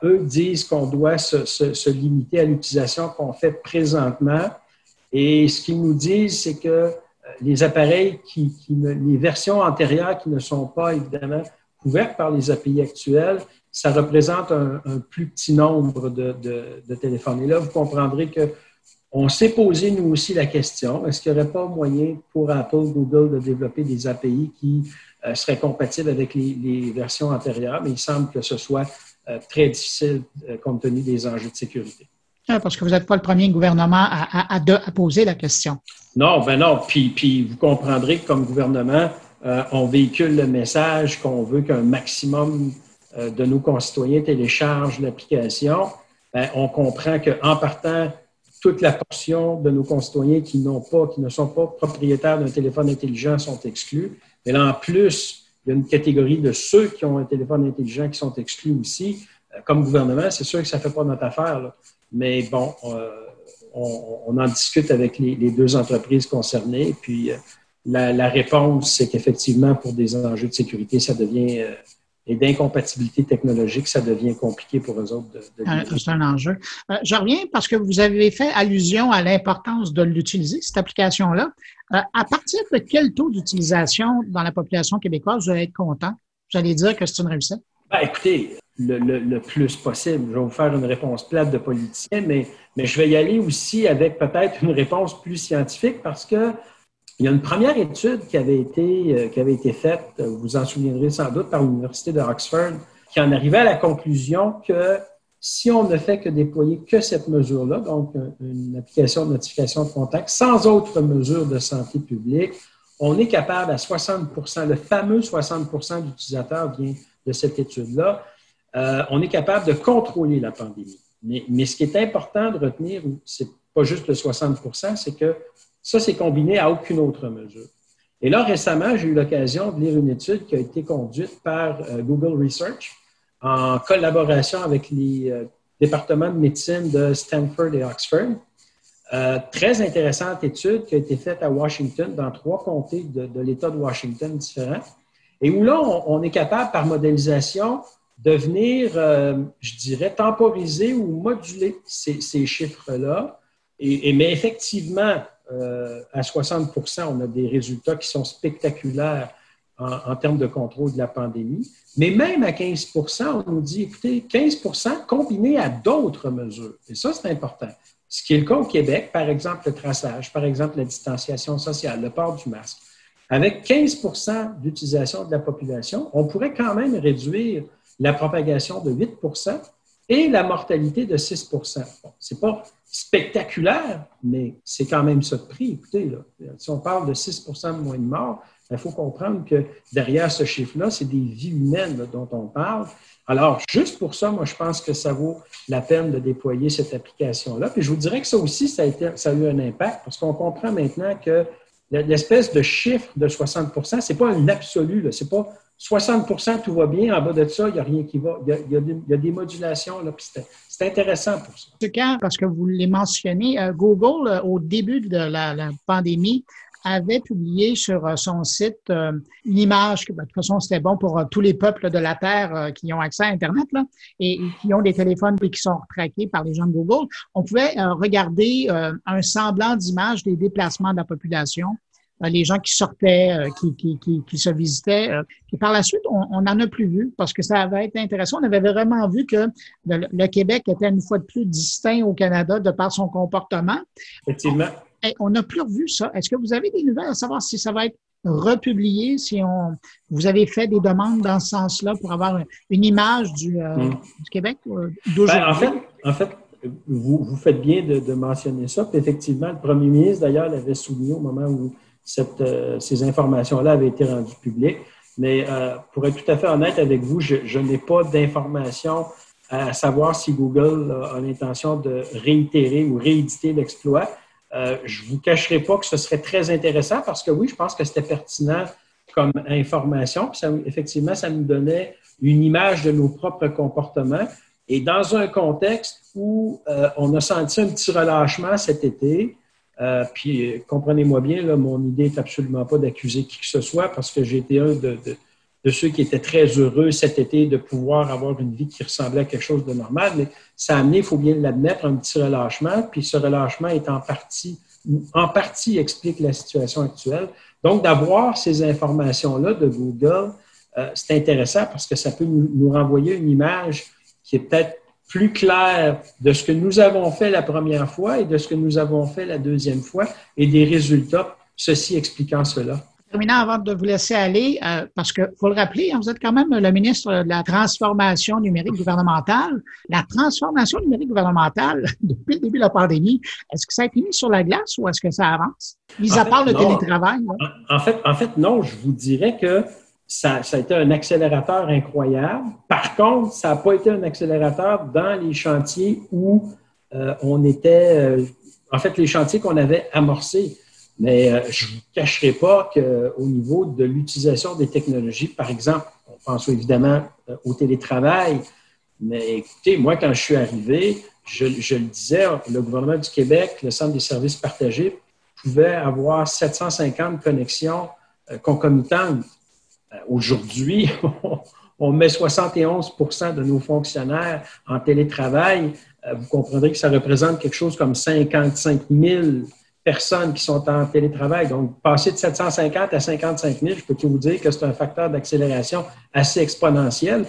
eux disent qu'on doit se, limiter à l'utilisation qu'on fait présentement et ce qu'ils nous disent, c'est que euh, les appareils, qui, les versions antérieures qui ne sont pas évidemment couvertes par les API actuelles, ça représente un, plus petit nombre de, téléphones. Et là, vous comprendrez que on s'est posé, nous aussi, la question, est-ce qu'il n'y aurait pas moyen pour Apple, Google de développer des API qui euh, seraient compatibles avec les, versions antérieures? Mais il semble que ce soit euh, très difficile compte tenu des enjeux de sécurité. Ah, parce que vous n'êtes pas le premier gouvernement à, poser la question. Non, ben non. Puis, puis vous comprendrez que comme gouvernement, euh, on véhicule le message qu'on veut qu'un maximum euh, de nos concitoyens téléchargent l'application. Ben, on comprend qu'en partant, toute la portion de nos concitoyens qui n'ont pas, qui ne sont pas propriétaires d'un téléphone intelligent sont exclus. Mais là, en plus, il y a une catégorie de ceux qui ont un téléphone intelligent qui sont exclus aussi. Euh, comme gouvernement, c'est sûr que ça ne fait pas notre affaire. Là. Mais bon, euh, on, en discute avec les, deux entreprises concernées. Puis euh, la, réponse, c'est qu'effectivement, pour des enjeux de sécurité, ça devient euh, et d'incompatibilité technologique, ça devient compliqué pour eux autres de, C'est un enjeu. je reviens parce que vous avez fait allusion à l'importance de l'utiliser, cette application-là. À partir de quel taux d'utilisation dans la population québécoise vous allez être content? Vous allez dire que c'est une réussite? Ben, écoutez, le, plus possible. Je vais vous faire une réponse plate de politicien, mais, mais je vais y aller aussi avec peut-être une réponse plus scientifique parce que il y a une première étude qui avait été, euh, qui avait été faite, vous vous en souviendrez sans doute, par l'Université d'Oxford, qui en arrivait à la conclusion que si on ne fait que déployer que cette mesure-là, donc une application de notification de contact, sans autre mesure de santé publique, on est capable à 60% le fameux 60% d'utilisateurs vient de cette étude-là, euh, on est capable de contrôler la pandémie. Mais, ce qui est important de retenir, c'est pas juste le 60% c'est que ça, c'est combiné à aucune autre mesure. Et là, récemment, j'ai eu l'occasion de lire une étude qui a été conduite par euh, Google Research en collaboration avec les euh, départements de médecine de Stanford et Oxford. très intéressante étude qui a été faite à Washington, dans trois comtés de, l'État de Washington différents, et où là, on est capable, par modélisation, de venir, euh, je dirais, temporiser ou moduler ces, chiffres-là. Et, mais effectivement, euh, à 60% on a des résultats qui sont spectaculaires en, termes de contrôle de la pandémie. Mais même à 15% on nous dit, écoutez, 15% combiné à d'autres mesures. Et ça, c'est important. Ce qui est le cas au Québec, par exemple, le traçage, par exemple, la distanciation sociale, le port du masque. Avec 15% d'utilisation de la population, on pourrait quand même réduire la propagation de 8% et la mortalité de 6 Ce n'est pas spectaculaire, mais c'est quand même ça de prix. Écoutez, si on parle de 6 de moins de morts, il faut comprendre que derrière ce chiffre-là, c'est des vies humaines dont on parle. Alors, juste pour ça, moi, je pense que ça vaut la peine de déployer cette application-là. Puis je vous dirais que ça aussi, ça a, eu un impact parce qu'on comprend maintenant que l'espèce de chiffre de 60 ce n'est pas un absolu, ce n'est pas 60% tout va bien. En bas de ça, il n'y a rien qui va. Il y a, des, modulations. C'est intéressant pour ça. Quand, parce que vous l'avez mentionné, euh, Google, euh, au début de la, pandémie, avait publié sur euh, son site une image, que, ben, de toute façon, c'était bon pour tous les peuples de la Terre qui ont accès à Internet là, et, qui ont des téléphones et qui sont traqués par les gens de Google. On pouvait regarder un semblant d'image des déplacements de la population les gens qui sortaient, euh, qui, qui, qui, qui, se visitaient. Et euh, par la suite, on n'en a plus vu parce que ça avait été intéressant. On avait vraiment vu que le, Québec était une fois de plus distinct au Canada de par son comportement. Effectivement. On n'a plus revu ça. Est-ce que vous avez des nouvelles à savoir si ça va être republié, si on, vous avez fait des demandes dans ce sens-là pour avoir une image du, hmm. du Québec d'aujourd'hui? Ben, en fait, en fait vous, vous faites bien de, de mentionner ça. Puis effectivement, le premier ministre, d'ailleurs, l'avait souligné au moment où euh, ces informations-là avaient été rendues publiques. Mais euh, pour être tout à fait honnête avec vous, je, n'ai pas d'informations à savoir si Google a, l'intention de réitérer ou rééditer l'exploit. Euh, je ne vous cacherai pas que ce serait très intéressant parce que oui, je pense que c'était pertinent comme information. Puis effectivement, ça nous donnait une image de nos propres comportements. Et dans un contexte où euh, on a senti un petit relâchement cet été, euh, puis comprenez-moi bien, mon idée n'est absolument pas d'accuser qui que ce soit parce que j'ai été un de, de, ceux qui étaient très heureux cet été de pouvoir avoir une vie qui ressemblait à quelque chose de normal, mais ça a amené, il faut bien l'admettre, un petit relâchement, puis ce relâchement est en partie, en partie explique la situation actuelle. Donc, d'avoir ces informations-là de Google, euh, c'est intéressant parce que ça peut nous, renvoyer une image qui est peut-être plus claire de ce que nous avons fait la première fois et de ce que nous avons fait la deuxième fois et des résultats, ceci expliquant cela. Terminant avant de vous laisser aller, euh, parce que faut le rappeler, hein, vous êtes quand même le ministre de la transformation numérique gouvernementale. La transformation numérique gouvernementale, depuis le début de la pandémie, est-ce que ça a été mis sur la glace ou est-ce que ça avance? Mis à part le télétravail. En, fait, en fait, non, je vous dirais que ça, a été un accélérateur incroyable. Par contre, ça n'a pas été un accélérateur dans les chantiers où euh, on était, euh, en fait, les chantiers qu'on avait amorcés. Mais euh, je ne vous cacherai pas qu'au niveau de l'utilisation des technologies, par exemple, on pense évidemment au télétravail, mais écoutez, moi, quand je suis arrivé, je, je, le disais, le gouvernement du Québec, le Centre des services partagés, pouvait avoir 750 connexions concomitantes aujourd'hui, on met 71% de nos fonctionnaires en télétravail. Euh, vous comprendrez que ça représente quelque chose comme 55 000 personnes qui sont en télétravail. Donc, passer de 750 à 55 000, je peux vous dire que c'est un facteur d'accélération assez exponentiel.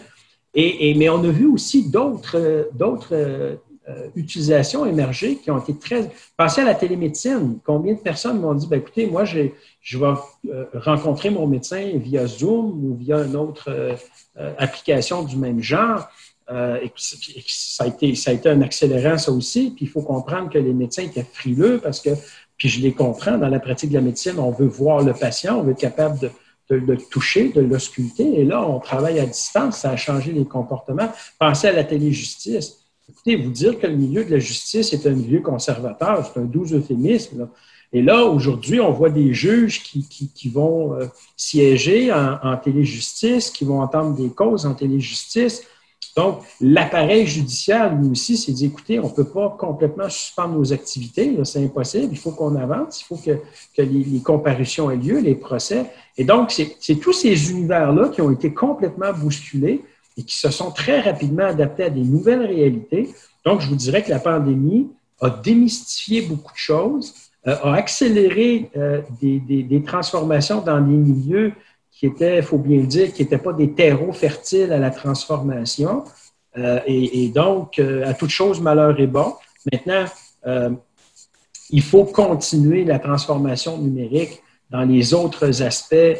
Et, mais on a vu aussi d'autres, d'autres euh, utilisations émergées qui ont été très... Pensez à la télémédecine. Combien de personnes m'ont dit, ben, écoutez, moi, je vais euh, rencontrer mon médecin via Zoom ou via une autre euh, application du même genre. et ça, a été, ça a été un accélérant, ça aussi. Puis il faut comprendre que les médecins étaient frileux parce que, puis je les comprends, dans la pratique de la médecine, on veut voir le patient, on veut être capable de, de, le toucher, de l'ausculter. Et là, on travaille à distance, ça a changé les comportements. Pensez à la téléjustice. Écoutez, vous dire que le milieu de la justice est un milieu conservateur, c'est un doux euphémisme. Et là, aujourd'hui, on voit des juges qui, vont euh, siéger en, téléjustice, qui vont entendre des causes en téléjustice. Donc, l'appareil judiciaire, lui aussi, s'est dit, écoutez, on ne peut pas complètement suspendre nos activités, c'est impossible, il faut qu'on avance, il faut que, les, comparutions aient lieu, les procès. Et donc, c'est tous ces univers-là qui ont été complètement bousculés et qui se sont très rapidement adaptés à des nouvelles réalités. Donc, je vous dirais que la pandémie a démystifié beaucoup de choses, euh, a accéléré euh, des, des, transformations dans des milieux qui étaient, il faut bien le dire, qui n'étaient pas des terreaux fertiles à la transformation. Euh, et, et, donc, à toute chose, malheur est bon. Maintenant, il faut continuer la transformation numérique dans les autres aspects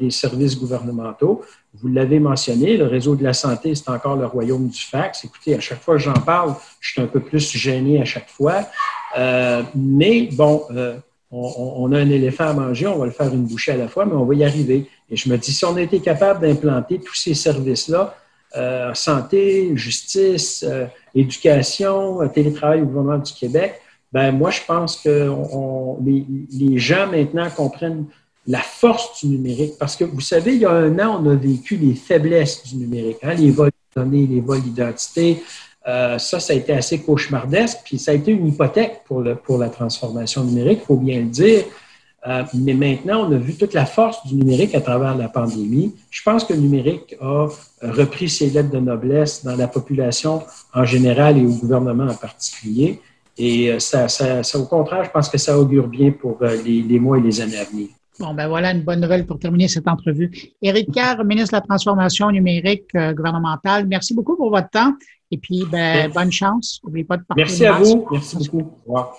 des services gouvernementaux. Vous l'avez mentionné, le réseau de la santé, c'est encore le royaume du fax. Écoutez, à chaque fois que j'en parle, je suis un peu plus gêné à chaque fois. Euh, mais bon, euh, on, a un éléphant à manger, on va le faire une bouchée à la fois, mais on va y arriver. Et je me dis, si on été capable d'implanter tous ces services-là, euh, santé, justice, éducation, télétravail au gouvernement du Québec, ben moi, je pense que les, gens maintenant comprennent la force du numérique. Parce que vous savez, il y a un an, on a vécu les faiblesses du numérique, hein, les vols de données, les vols d'identité. Euh, ça, ça a été assez cauchemardesque, puis ça a été une hypothèque pour, la transformation numérique, il faut bien le dire. Euh, mais maintenant, on a vu toute la force du numérique à travers la pandémie. Je pense que le numérique a repris ses lettres de noblesse dans la population en général et au gouvernement en particulier. Et euh, ça, ça, ça, au contraire, je pense que ça augure bien pour les, mois et les années à venir. Bon, ben voilà une bonne nouvelle pour terminer cette entrevue. Éric Kerr, ministre de la Transformation numérique euh, gouvernementale, merci beaucoup pour votre temps. Et puis, ben, bonne chance. N'oubliez pas de partager. Merci à vous. Merci beaucoup. Au revoir.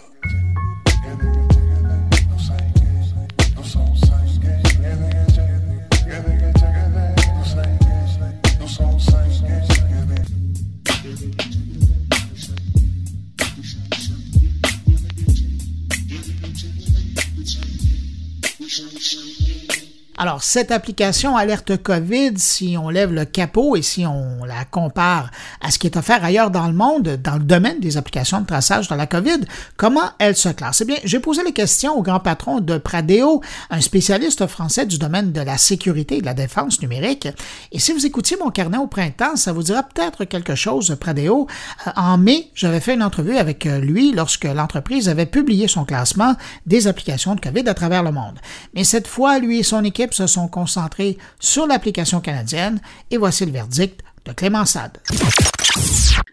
Alors, cette application Alerte COVID, si on lève le capot et si on la compare à ce qui est offert ailleurs dans le monde, dans le domaine des applications de traçage de la COVID, comment elle se classe? Eh bien, j'ai posé les questions au grand patron de Pradeo, un spécialiste français du domaine de la sécurité et de la défense numérique. Et si vous écoutiez mon carnet au printemps, ça vous dira peut-être quelque chose, Pradeo. Euh, en mai, j'avais fait une entrevue avec euh, lui lorsque l'entreprise avait publié son classement des applications de COVID à travers le monde. Mais cette fois, lui et son équipe se sont concentrés sur l'application canadienne et voici le verdict de Clément Sade.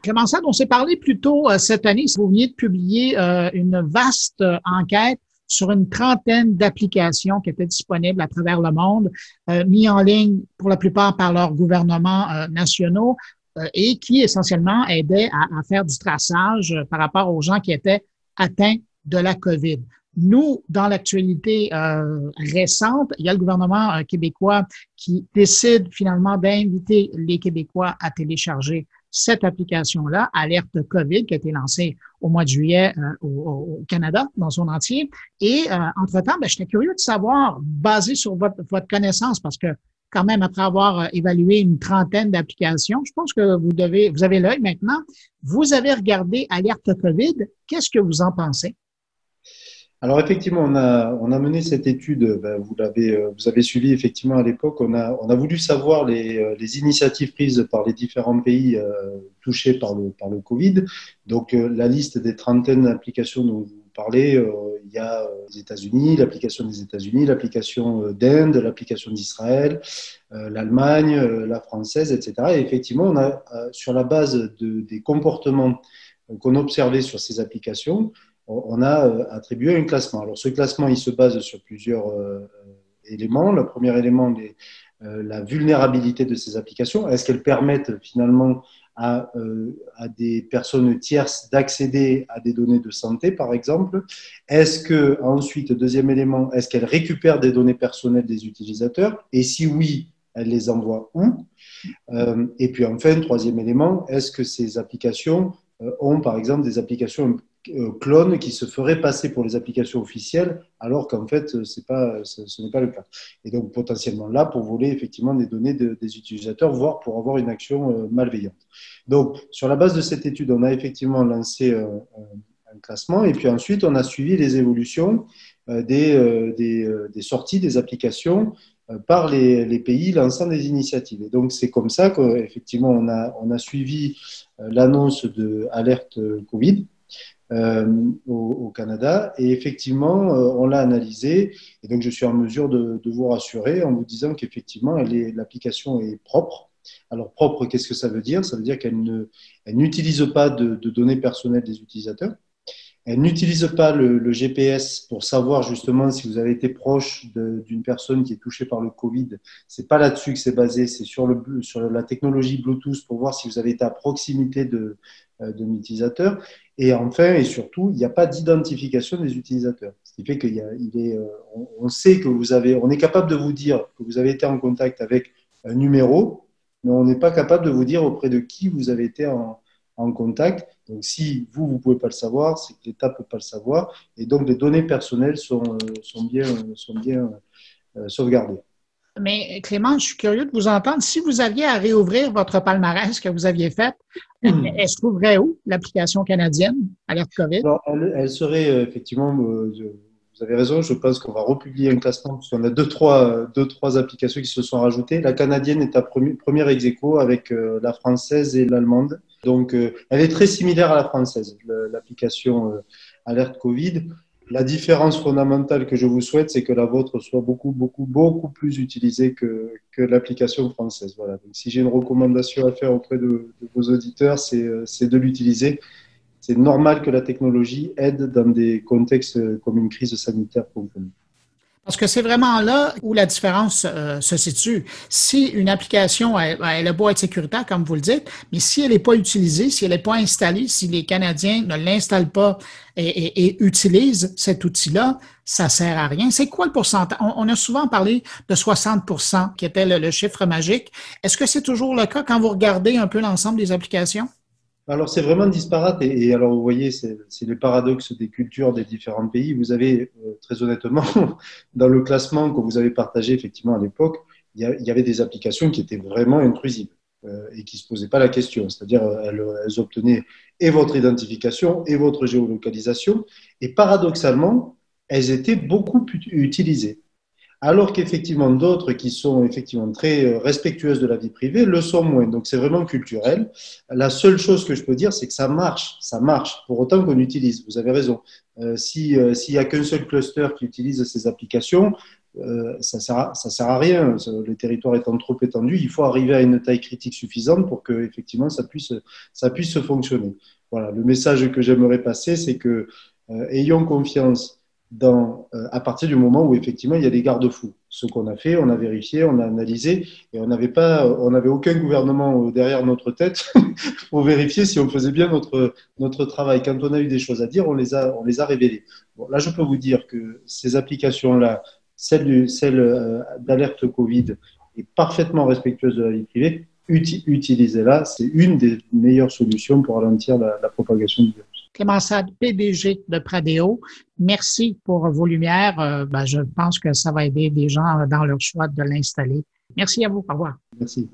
Clément Sade, on s'est parlé plus tôt euh, cette année. Vous veniez de publier euh, une vaste euh, enquête sur une trentaine d'applications qui étaient disponibles à travers le monde, mis en ligne pour la plupart par leurs gouvernements nationaux et qui essentiellement aidaient à, faire du traçage par rapport aux gens qui étaient atteints de la COVID. Nous, dans l'actualité euh, récente, il y a le gouvernement euh, québécois qui décide finalement d'inviter les Québécois à télécharger cette application-là, Alerte COVID, qui a été lancée au mois de juillet euh, au, Canada, dans son entier. Et entre-temps, ben, j'étais curieux de savoir, basé sur votre, votre connaissance, parce que quand même, après avoir évalué une trentaine d'applications, je pense que vous devez, vous avez l'œil maintenant. Vous avez regardé Alerte COVID. Qu'est-ce que vous en pensez? Alors effectivement, on a, mené cette étude, ben, vous, l'avez, euh, vous suivi effectivement à l'époque, on a, voulu savoir les, euh, les initiatives prises par les différents pays euh, touchés par le, Covid. Donc la liste des trentaines d'applications dont vous parlez, il y a les États-Unis, l'application des États-Unis, l'application d'Inde, l'application d'Israël, l'Allemagne, la française, etc. Et effectivement, on a, sur la base de, des comportements qu'on observait sur ces applications, on a euh, attribué un classement. Alors ce classement, il se base sur plusieurs euh, éléments. Le premier élément, euh, la vulnérabilité de ces applications. Est-ce qu'elles permettent finalement à, des personnes tierces d'accéder à des données de santé, par exemple? Est-ce que, ensuite, deuxième élément, est-ce qu'elles récupèrent des données personnelles des utilisateurs? Et si oui, elles les envoient où? Et puis enfin, troisième élément, est-ce que ces applications ont, par exemple, des applications clones qui se feraient passer pour les applications officielles, alors qu'en fait, euh, pas, ce, n'est pas le cas. Et donc, potentiellement là, pour voler effectivement des données des utilisateurs, voire pour avoir une action euh, malveillante. Donc, sur la base de cette étude, on a effectivement lancé un classement, et puis ensuite, on a suivi les évolutions des, des, sorties des applications par les, les, pays lançant des initiatives. Et donc, c'est comme ça qu'effectivement, on a, on a suivi l'annonce de Alerte Covid euh, au, Canada. Et effectivement, euh, on l'a analysé. Et donc, je suis en mesure de, vous rassurer en vous disant qu'effectivement, l'application est propre. Alors, propre, qu'est-ce que ça veut dire? Ça veut dire qu'elle n'utilise pas de, données personnelles des utilisateurs. Elle n'utilise pas le, GPS pour savoir justement si vous avez été proche d'une personne qui est touchée par le Covid. C'est pas là-dessus que c'est basé, c'est sur, le, sur la technologie Bluetooth pour voir si vous avez été à proximité de, euh, de l'utilisateur. Et enfin, et surtout, il n'y a pas d'identification des utilisateurs. Ce qui fait qu'il est, euh, on, sait que vous avez, on est capable de vous dire que vous avez été en contact avec un numéro, mais on n'est pas capable de vous dire auprès de qui vous avez été en, contact. Donc, si vous, vous ne pouvez pas le savoir, c'est que l'État ne peut pas le savoir. Et donc, les données personnelles sont, euh, sont bien, sont bien euh, sauvegardées. Mais Clément, je suis curieux de vous entendre. Si vous aviez à réouvrir votre palmarès que vous aviez fait, hmm. elle se trouverait où, l'application canadienne, Alerte COVID? elle, serait euh, effectivement, euh, vous avez raison, je pense qu'on va republier un classement parce qu'on a deux trois, deux, trois applications qui se sont rajoutées. La canadienne est à premier, premier ex avec euh, la française et l'allemande. Donc, elle est très similaire à la française, l'application Alerte Covid. La différence fondamentale que je vous souhaite, c'est que la vôtre soit beaucoup, beaucoup, beaucoup plus utilisée que, que l'application française. Voilà. Donc, si j'ai une recommandation à faire auprès de, vos auditeurs, euh, c'est de l'utiliser. C'est normal que la technologie aide dans des contextes comme une crise sanitaire convenue. Parce que c'est vraiment là où la différence euh, se situe. Si une application, elle, elle a beau être sécuritaire, comme vous le dites, mais si elle n'est pas utilisée, si elle n'est pas installée, si les Canadiens ne l'installent pas et, utilisent cet outil-là, ça sert à rien. C'est quoi le pourcentage? On, a souvent parlé de 60% qui était le chiffre magique. Est-ce que c'est toujours le cas quand vous regardez un peu l'ensemble des applications? Alors c'est vraiment disparate et, alors vous voyez c'est les paradoxes des cultures des différents pays. Vous avez euh, très honnêtement dans le classement que vous avez partagé effectivement à l'époque, il, y avait des applications qui étaient vraiment intrusives euh, et qui se posaient pas la question. C'est-à-dire elles, elles, obtenaient et votre identification et votre géolocalisation et paradoxalement elles étaient beaucoup utilisées alors qu'effectivement d'autres qui sont effectivement très euh, respectueuses de la vie privée le sont moins. Donc c'est vraiment culturel. La seule chose que je peux dire, c'est que ça marche, ça marche, pour autant qu'on utilise. Vous avez raison. Euh, euh, s'il y a qu'un seul cluster qui utilise ces applications, ça sert ça sert à rien. Le territoire étant trop étendu, il faut arriver à une taille critique suffisante pour que effectivement ça puisse ça puisse fonctionner. Voilà. Le message que j'aimerais passer, c'est que ayons confiance euh, à partir du moment où effectivement il y a des garde-fous. Ce qu'on a fait, on a vérifié, on a analysé, et on n'avait pas, on n'avait aucun gouvernement derrière notre tête pour vérifier si on faisait bien notre notre travail. Quand on a eu des choses à dire, on les a on les a révélées. Bon, là, je peux vous dire que ces applications-là, celle du, celle euh, d'alerte Covid, est parfaitement respectueuse de la vie privée. Utilisez-la, c'est une des meilleures solutions pour ralentir la propagation du virus. Clément Sade, PDG de Pradeo. Merci pour vos lumières. Euh, ben, je pense que ça va aider des gens dans leur choix de l'installer. Merci à vous. Au revoir. Merci.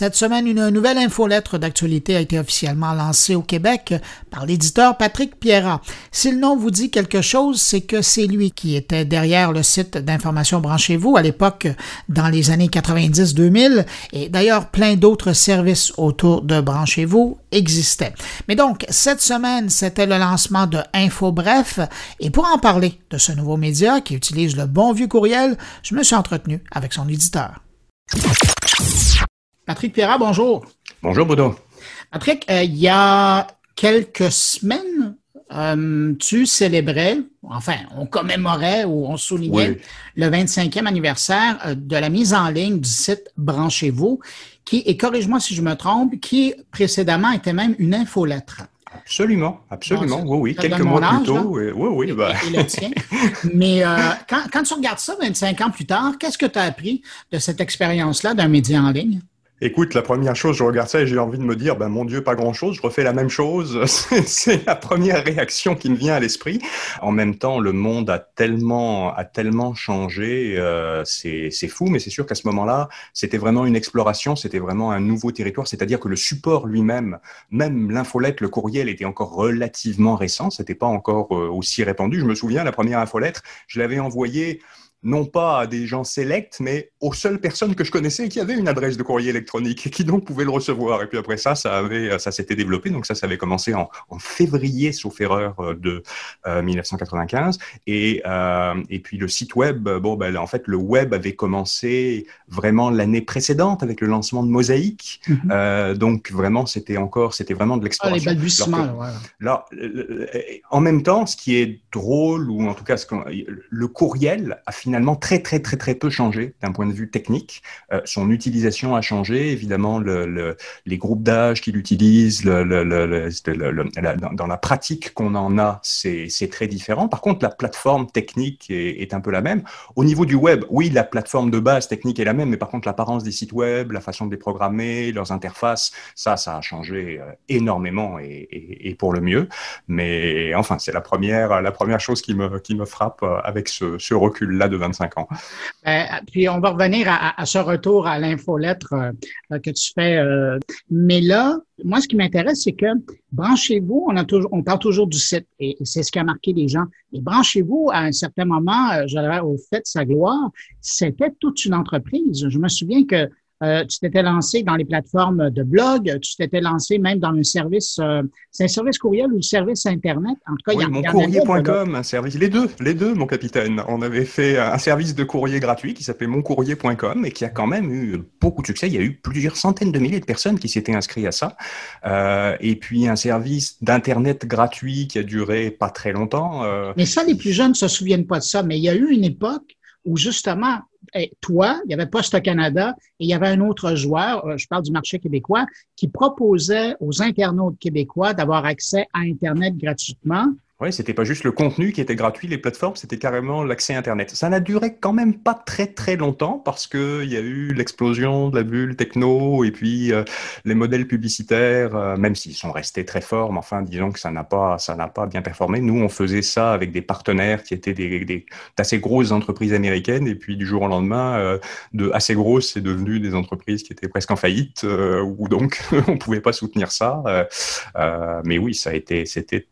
Cette semaine, une nouvelle infolettre d'actualité a été officiellement lancée au Québec par l'éditeur Patrick Pierrat. Si le nom vous dit quelque chose, c'est que c'est lui qui était derrière le site d'information Branchez-vous à l'époque dans les années 90-2000 et d'ailleurs plein d'autres services autour de Branchez-vous existaient. Mais donc, cette semaine, c'était le lancement de Info Bref et pour en parler de ce nouveau média qui utilise le bon vieux courriel, je me suis entretenu avec son éditeur. Patrick Pierrat, bonjour. Bonjour, Bruno. Patrick, euh, il y a quelques semaines, euh, tu célébrais, enfin, on commémorait ou on soulignait le 25e anniversaire euh, de la mise en ligne du site Branchez-vous, qui, et corrige-moi si je me trompe, qui précédemment était même une infolettre. Absolument, absolument. oui, oui, quelques mois plus tôt. oui, oui. Le tien. Mais quand, quand, tu regardes ça 25 ans plus tard, qu'est-ce que tu as appris de cette expérience-là d'un média en ligne? Écoute, la première chose, je regarde ça et j'ai envie de me dire, ben mon Dieu, pas grand-chose, je refais la même chose. C'est la première réaction qui me vient à l'esprit. En même temps, le monde a tellement, a tellement changé, euh, c'est fou, mais c'est sûr qu'à ce moment-là, c'était vraiment une exploration, c'était vraiment un nouveau territoire, c'est-à-dire que le support lui-même, même l'infolette, le courriel était encore relativement récent, c'était pas encore euh, aussi répandu. Je me souviens, la première infolettre, je l'avais envoyée non pas à des gens sélects, mais aux seules personnes que je connaissais qui avaient une adresse de courrier électronique et qui donc pouvaient le recevoir. Et puis après ça, ça avait, ça s'était développé. Donc ça, ça avait commencé en, en février, sauf erreur, euh, de 1995. Euh, et, euh, et puis le site web, bon, ben, en fait, le web avait commencé vraiment l'année précédente avec le lancement de Mosaïque. Mhm. euh, donc vraiment, c'était encore, c'était vraiment de l'exploration. Ah, Là, en même temps, ce qui est drôle, ou en tout cas, ce le courriel a fini finalement très très très très peu changé d'un point de vue technique. Euh, son utilisation a changé, évidemment, le, les groupes d'âge qu'il utilise, dans la pratique qu'on en a, c'est très différent. Par contre, la plateforme technique est, un peu la même. Au niveau du web, oui, la plateforme de base technique est la même, mais par contre, l'apparence des sites web, la façon de les programmer, leurs interfaces, ça, ça a changé euh, énormément et, pour le mieux. Mais enfin, c'est la première, la première chose qui me, qui me frappe euh, avec ce, ce recul-là de 25 ans. Ben, puis on va revenir à, ce retour à l'infolettre euh, que tu fais. Euh, mais là, moi, ce qui m'intéresse, c'est que branchez-vous, on, on parle toujours du site et, c'est ce qui a marqué les gens. Mais branchez-vous, à un certain moment, euh, au fait de sa gloire, c'était toute une entreprise. Je me souviens que euh, tu t'étais lancé dans les plateformes de blog, tu t'étais lancé même dans un service, euh, c'est un service courriel ou un service Internet? En tout cas, oui, il y a mon courrier.com, un service, les deux, les deux, mon capitaine. On avait fait un service de courrier gratuit qui s'appelait moncourrier.com et qui a quand même eu beaucoup de succès. Il y a eu plusieurs centaines de milliers de personnes qui s'étaient inscrits à ça. Euh, et puis un service d'Internet gratuit qui a duré pas très longtemps. Mais ça, les plus jeunes ne se souviennent pas de ça, mais il y a eu une époque où justement, toi, il y avait Poste Canada et il y avait un autre joueur, euh, je parle du marché québécois, qui proposait aux internautes québécois d'avoir accès à Internet gratuitement oui, c'était pas juste le contenu qui était gratuit, les plateformes, c'était carrément l'accès Internet. Ça n'a duré quand même pas très très longtemps parce que il y a eu l'explosion de la bulle techno et puis euh, les modèles publicitaires, euh, même s'ils sont restés très forts, mais enfin disons que ça n'a pas ça n'a pas bien performé. Nous, on faisait ça avec des partenaires qui étaient des, des d'assez grosses entreprises américaines et puis du jour au lendemain, euh, de assez grosses, c'est devenu des entreprises qui étaient presque en faillite ou donc on pouvait pas soutenir ça. mais oui, ça a été c'était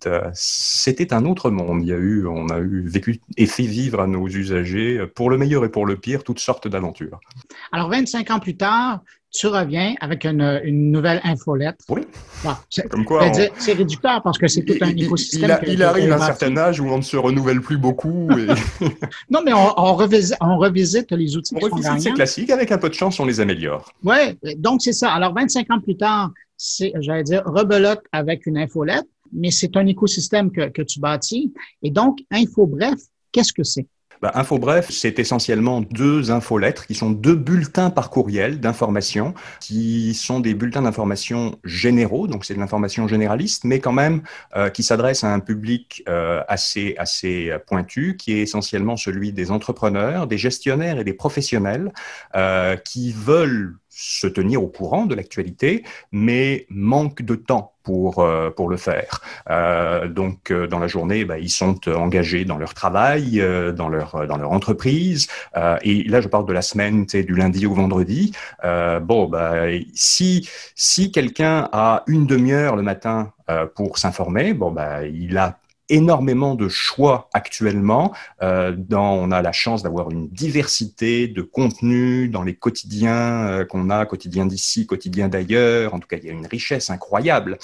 c'était un autre monde. Il y a eu, on a eu vécu et fait vivre à nos usagers, pour le meilleur et pour le pire, toutes sortes d'aventures. Alors, 25 ans plus tard, tu reviens avec une, nouvelle infolettre. Oui. Comme quoi. C'est réducteur parce que c'est tout un écosystème. Il, arrive à un certain âge où on ne se renouvelle plus beaucoup. non, mais on, revisite, les outils. On revisite ces classiques. Avec un peu de chance, on les améliore. Oui, donc c'est ça. Alors, 25 ans plus tard, c'est, j'allais dire, rebelote avec une infolette mais c'est un écosystème que, tu bâtis. Et donc, InfoBref, qu'est-ce que c'est? Bah, InfoBref, c'est essentiellement deux infolettres qui sont deux bulletins par courriel d'information qui sont des bulletins d'information généraux, donc c'est de l'information généraliste, mais quand même euh, qui s'adresse à un public euh, assez, assez pointu, qui est essentiellement celui des entrepreneurs, des gestionnaires et des professionnels euh, qui veulent se tenir au courant de l'actualité, mais manque de temps pour, euh, pour le faire. Euh, donc, euh, dans la journée, bah, ils sont engagés dans leur travail, dans, leur, dans leur entreprise. et là, je parle de la semaine, du lundi au vendredi. bon, bah, si, si quelqu'un a une demi-heure le matin pour s'informer, bon, bah, il a énormément de choix actuellement. Euh, dans, on a la chance d'avoir une diversité de contenus dans les quotidiens euh, qu'on a, quotidiens d'ici, quotidiens d'ailleurs. En tout cas, il y a une richesse incroyable.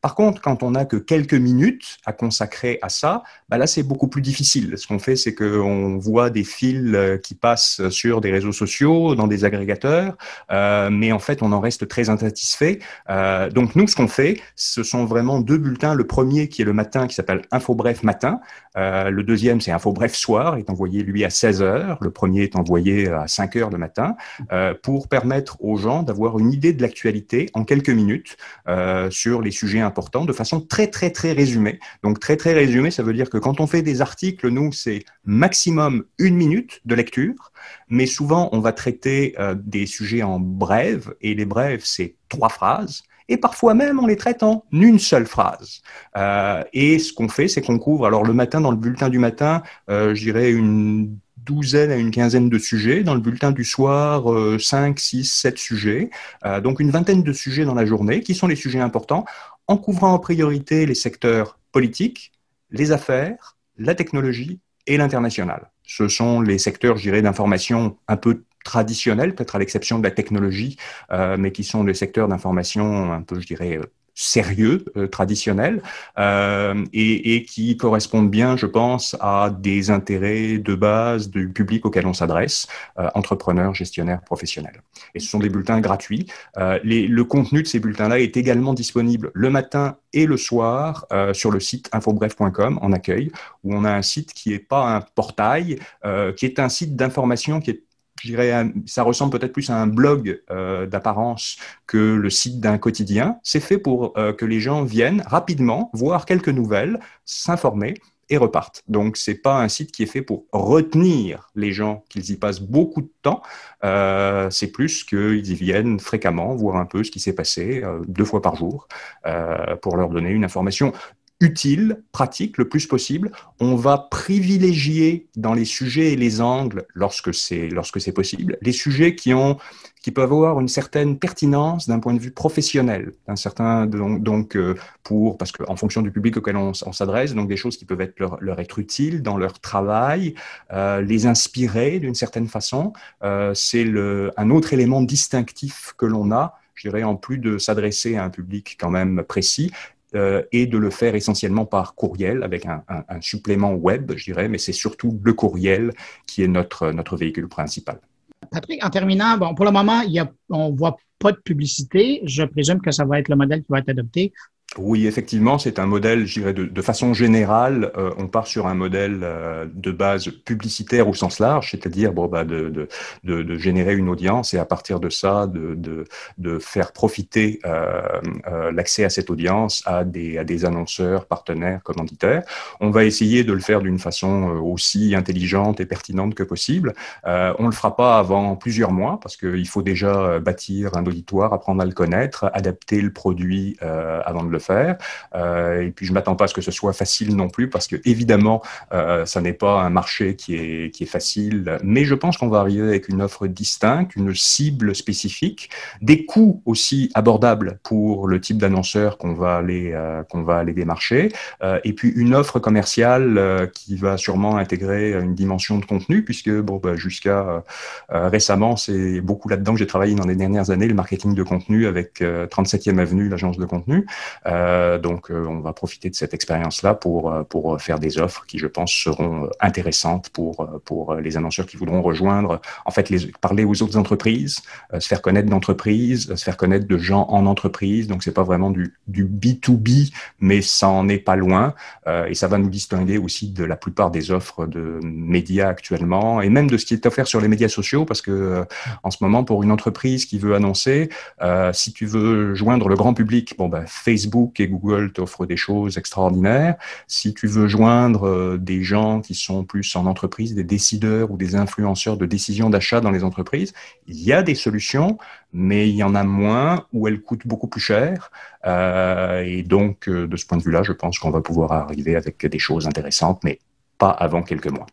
Par contre, quand on n'a que quelques minutes à consacrer à ça, bah là, c'est beaucoup plus difficile. Ce qu'on fait, c'est qu'on voit des fils euh, qui passent sur des réseaux sociaux, dans des agrégateurs, euh, mais en fait, on en reste très insatisfait. Euh, donc, nous, ce qu'on fait, ce sont vraiment deux bulletins. Le premier, qui est le matin, qui s'appelle Info Bref Matin. Le deuxième, c'est Info Bref Soir, est envoyé, lui, à 16 heures. Le premier est envoyé à 5 heures le matin, pour permettre aux gens d'avoir une idée de l'actualité en quelques minutes sur les sujets important de façon très, très, très résumée. Donc, très, très résumé, ça veut dire que quand on fait des articles, nous, c'est maximum une minute de lecture, mais souvent, on va traiter euh, des sujets en brève, et les brèves, c'est trois phrases et parfois même on les traite en une seule phrase. Euh, et ce qu'on fait, c'est qu'on couvre, alors le matin, dans le bulletin du matin, euh, je dirais une douzaine à une quinzaine de sujets. Dans le bulletin du soir, euh, 5, 6, 7 sujets. Euh, donc une vingtaine de sujets dans la journée, qui sont les sujets importants, en couvrant en priorité les secteurs politiques, les affaires, la technologie et l'international. Ce sont les secteurs, je dirais, d'information un peu traditionnels, peut-être à l'exception de la technologie, euh, mais qui sont les secteurs d'information un peu, je dirais, euh, sérieux, euh, traditionnels, euh, et, qui correspondent bien, je pense, à des intérêts de base du public auquel on s'adresse, euh, entrepreneurs, gestionnaires, professionnels. Et ce sont des bulletins gratuits. Euh, le contenu de ces bulletins-là est également disponible le matin et le soir sur le site infobref.com en accueil, où on a un site qui n'est pas un portail, qui est un site d'information qui est ça ressemble peut-être plus à un blog euh, d'apparence que le site d'un quotidien. C'est fait pour euh, que les gens viennent rapidement voir quelques nouvelles, s'informer et repartent. Donc, c'est pas un site qui est fait pour retenir les gens qu'ils y passent beaucoup de temps. Euh, c'est plus qu'ils y viennent fréquemment voir un peu ce qui s'est passé deux fois par jour pour leur donner une information utile, pratique le plus possible. On va privilégier dans les sujets et les angles, lorsque c'est lorsque c'est possible, les sujets qui ont qui peuvent avoir une certaine pertinence d'un point de vue professionnel, d'un certain donc, euh, pour parce qu'en fonction du public auquel on, s'adresse, donc des choses qui peuvent être leur, leur être utiles dans leur travail, euh, les inspirer d'une certaine façon. Euh, c'est le un autre élément distinctif que l'on a je dirais, en plus de s'adresser à un public quand même précis, euh, et de le faire essentiellement par courriel avec un, supplément web, je dirais, mais c'est surtout le courriel qui est notre, notre véhicule principal. Patrick, en terminant, bon, pour le moment, on voit pas de publicité. Je présume que ça va être le modèle qui va être adopté. Oui, effectivement, c'est un modèle, je dirais, de, de façon générale, euh, on part sur un modèle euh, de base publicitaire au sens large, c'est-à-dire bon, bah, de, de, de, générer une audience et à partir de ça, de, faire profiter euh, euh l'accès à cette audience à des, à des annonceurs, partenaires, commanditaires. On va essayer de le faire d'une façon aussi intelligente et pertinente que possible. on ne le fera pas avant plusieurs mois parce qu'il faut déjà bâtir un auditoire, apprendre à le connaître, adapter le produit avant de le faire. Euh, et puis je m'attends pas à ce que ce soit facile non plus, parce que évidemment, euh, ça n'est pas un marché qui est qui est facile. Mais je pense qu'on va arriver avec une offre distincte, une cible spécifique, des coûts aussi abordables pour le type d'annonceur qu'on va aller euh, qu'on va aller démarcher, et puis une offre commerciale qui va sûrement intégrer une dimension de contenu, puisque bah, jusqu'à récemment, c'est beaucoup là-dedans que j'ai travaillé dans les dernières années, le marketing de contenu avec 37e avenue, l'agence de contenu. Euh, donc, euh, on va profiter de cette expérience-là pour, euh, pour faire des offres qui, je pense, seront intéressantes pour, pour les annonceurs qui voudront rejoindre, en fait, parler aux autres entreprises, se faire connaître d'entreprises, se faire connaître de gens en entreprise. Donc, c'est pas vraiment du, du B2B, mais ça en est pas loin. et ça va nous distinguer aussi de la plupart des offres de médias actuellement et même de ce qui est offert sur les médias sociaux parce que en ce moment, pour une entreprise qui veut annoncer, si tu veux joindre le grand public, bon, ben, Facebook et Google t'offrent des choses extraordinaires. Si tu veux joindre euh, des gens qui sont plus en entreprise, des décideurs ou des influenceurs de décision d'achat dans les entreprises, il y a des solutions, mais il y en a moins où elles coûtent beaucoup plus cher. Euh, et donc, euh, de ce point de vue-là, je pense qu'on va pouvoir arriver avec des choses intéressantes, mais pas avant quelques mois.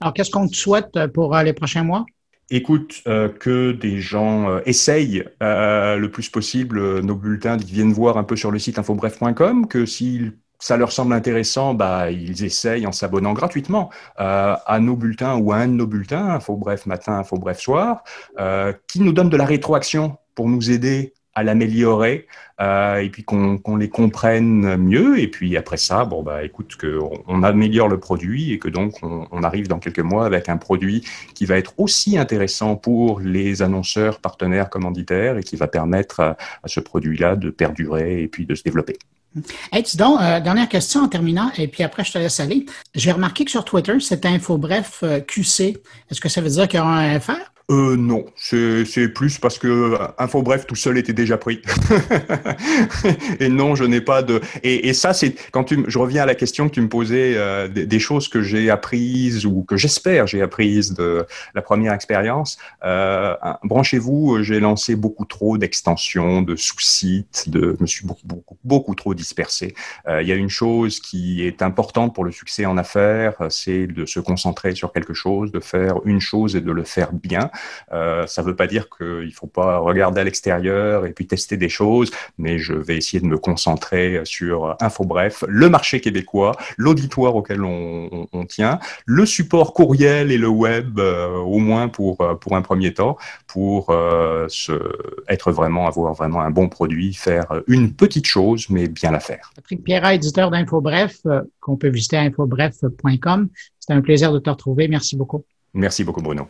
Alors, qu'est-ce qu'on te souhaite pour les prochains mois? Écoute, euh, que des gens euh, essayent euh, le plus possible nos bulletins, qu'ils viennent voir un peu sur le site infobref.com, que si ça leur semble intéressant, bah, ils essayent en s'abonnant gratuitement à nos bulletins ou à un de nos bulletins, Info Bref matin, Info Bref soir, qui nous donne de la rétroaction pour nous aider à l'améliorer euh, et puis qu'on les comprenne mieux. Et puis après ça, bon bah écoute, qu'on on améliore le produit et que donc on, arrive dans quelques mois avec un produit qui va être aussi intéressant pour les annonceurs, partenaires, commanditaires et qui va permettre à, à ce produit-là de perdurer et puis de se développer. Hey, dis donc, euh, dernière question en terminant, et puis après je te laisse aller. J'ai remarqué que sur Twitter, c'est info bref euh, QC. Est-ce que ça veut dire qu'il y aura un FR? Euh, non, c'est plus parce que euh, Info Bref tout seul était déjà pris. et non, je n'ai pas de. Et, ça, c'est quand tu, je reviens à la question que tu me posais des, choses que j'ai apprises ou que j'espère j'ai apprises de la première expérience. Branchez-vous, j'ai lancé beaucoup trop d'extensions, de sous-sites, de, je me suis beaucoup, trop dispersé. Euh, il y a une chose qui est importante pour le succès en affaires, c'est de se concentrer sur quelque chose, de faire une chose et de le faire bien. Euh, ça ne veut pas dire qu'il ne faut pas regarder à l'extérieur et puis tester des choses, mais je vais essayer de me concentrer sur InfoBref, le marché québécois, l'auditoire auquel on, tient, le support courriel et le web, euh, au moins pour, euh, pour un premier temps, pour euh, être vraiment, avoir vraiment un bon produit, faire une petite chose, mais bien la faire. Patrick Pierre, éditeur d'InfoBref, qu'on peut visiter à infobref.com. C'était un plaisir de te retrouver. Merci beaucoup. Merci beaucoup, Bruno.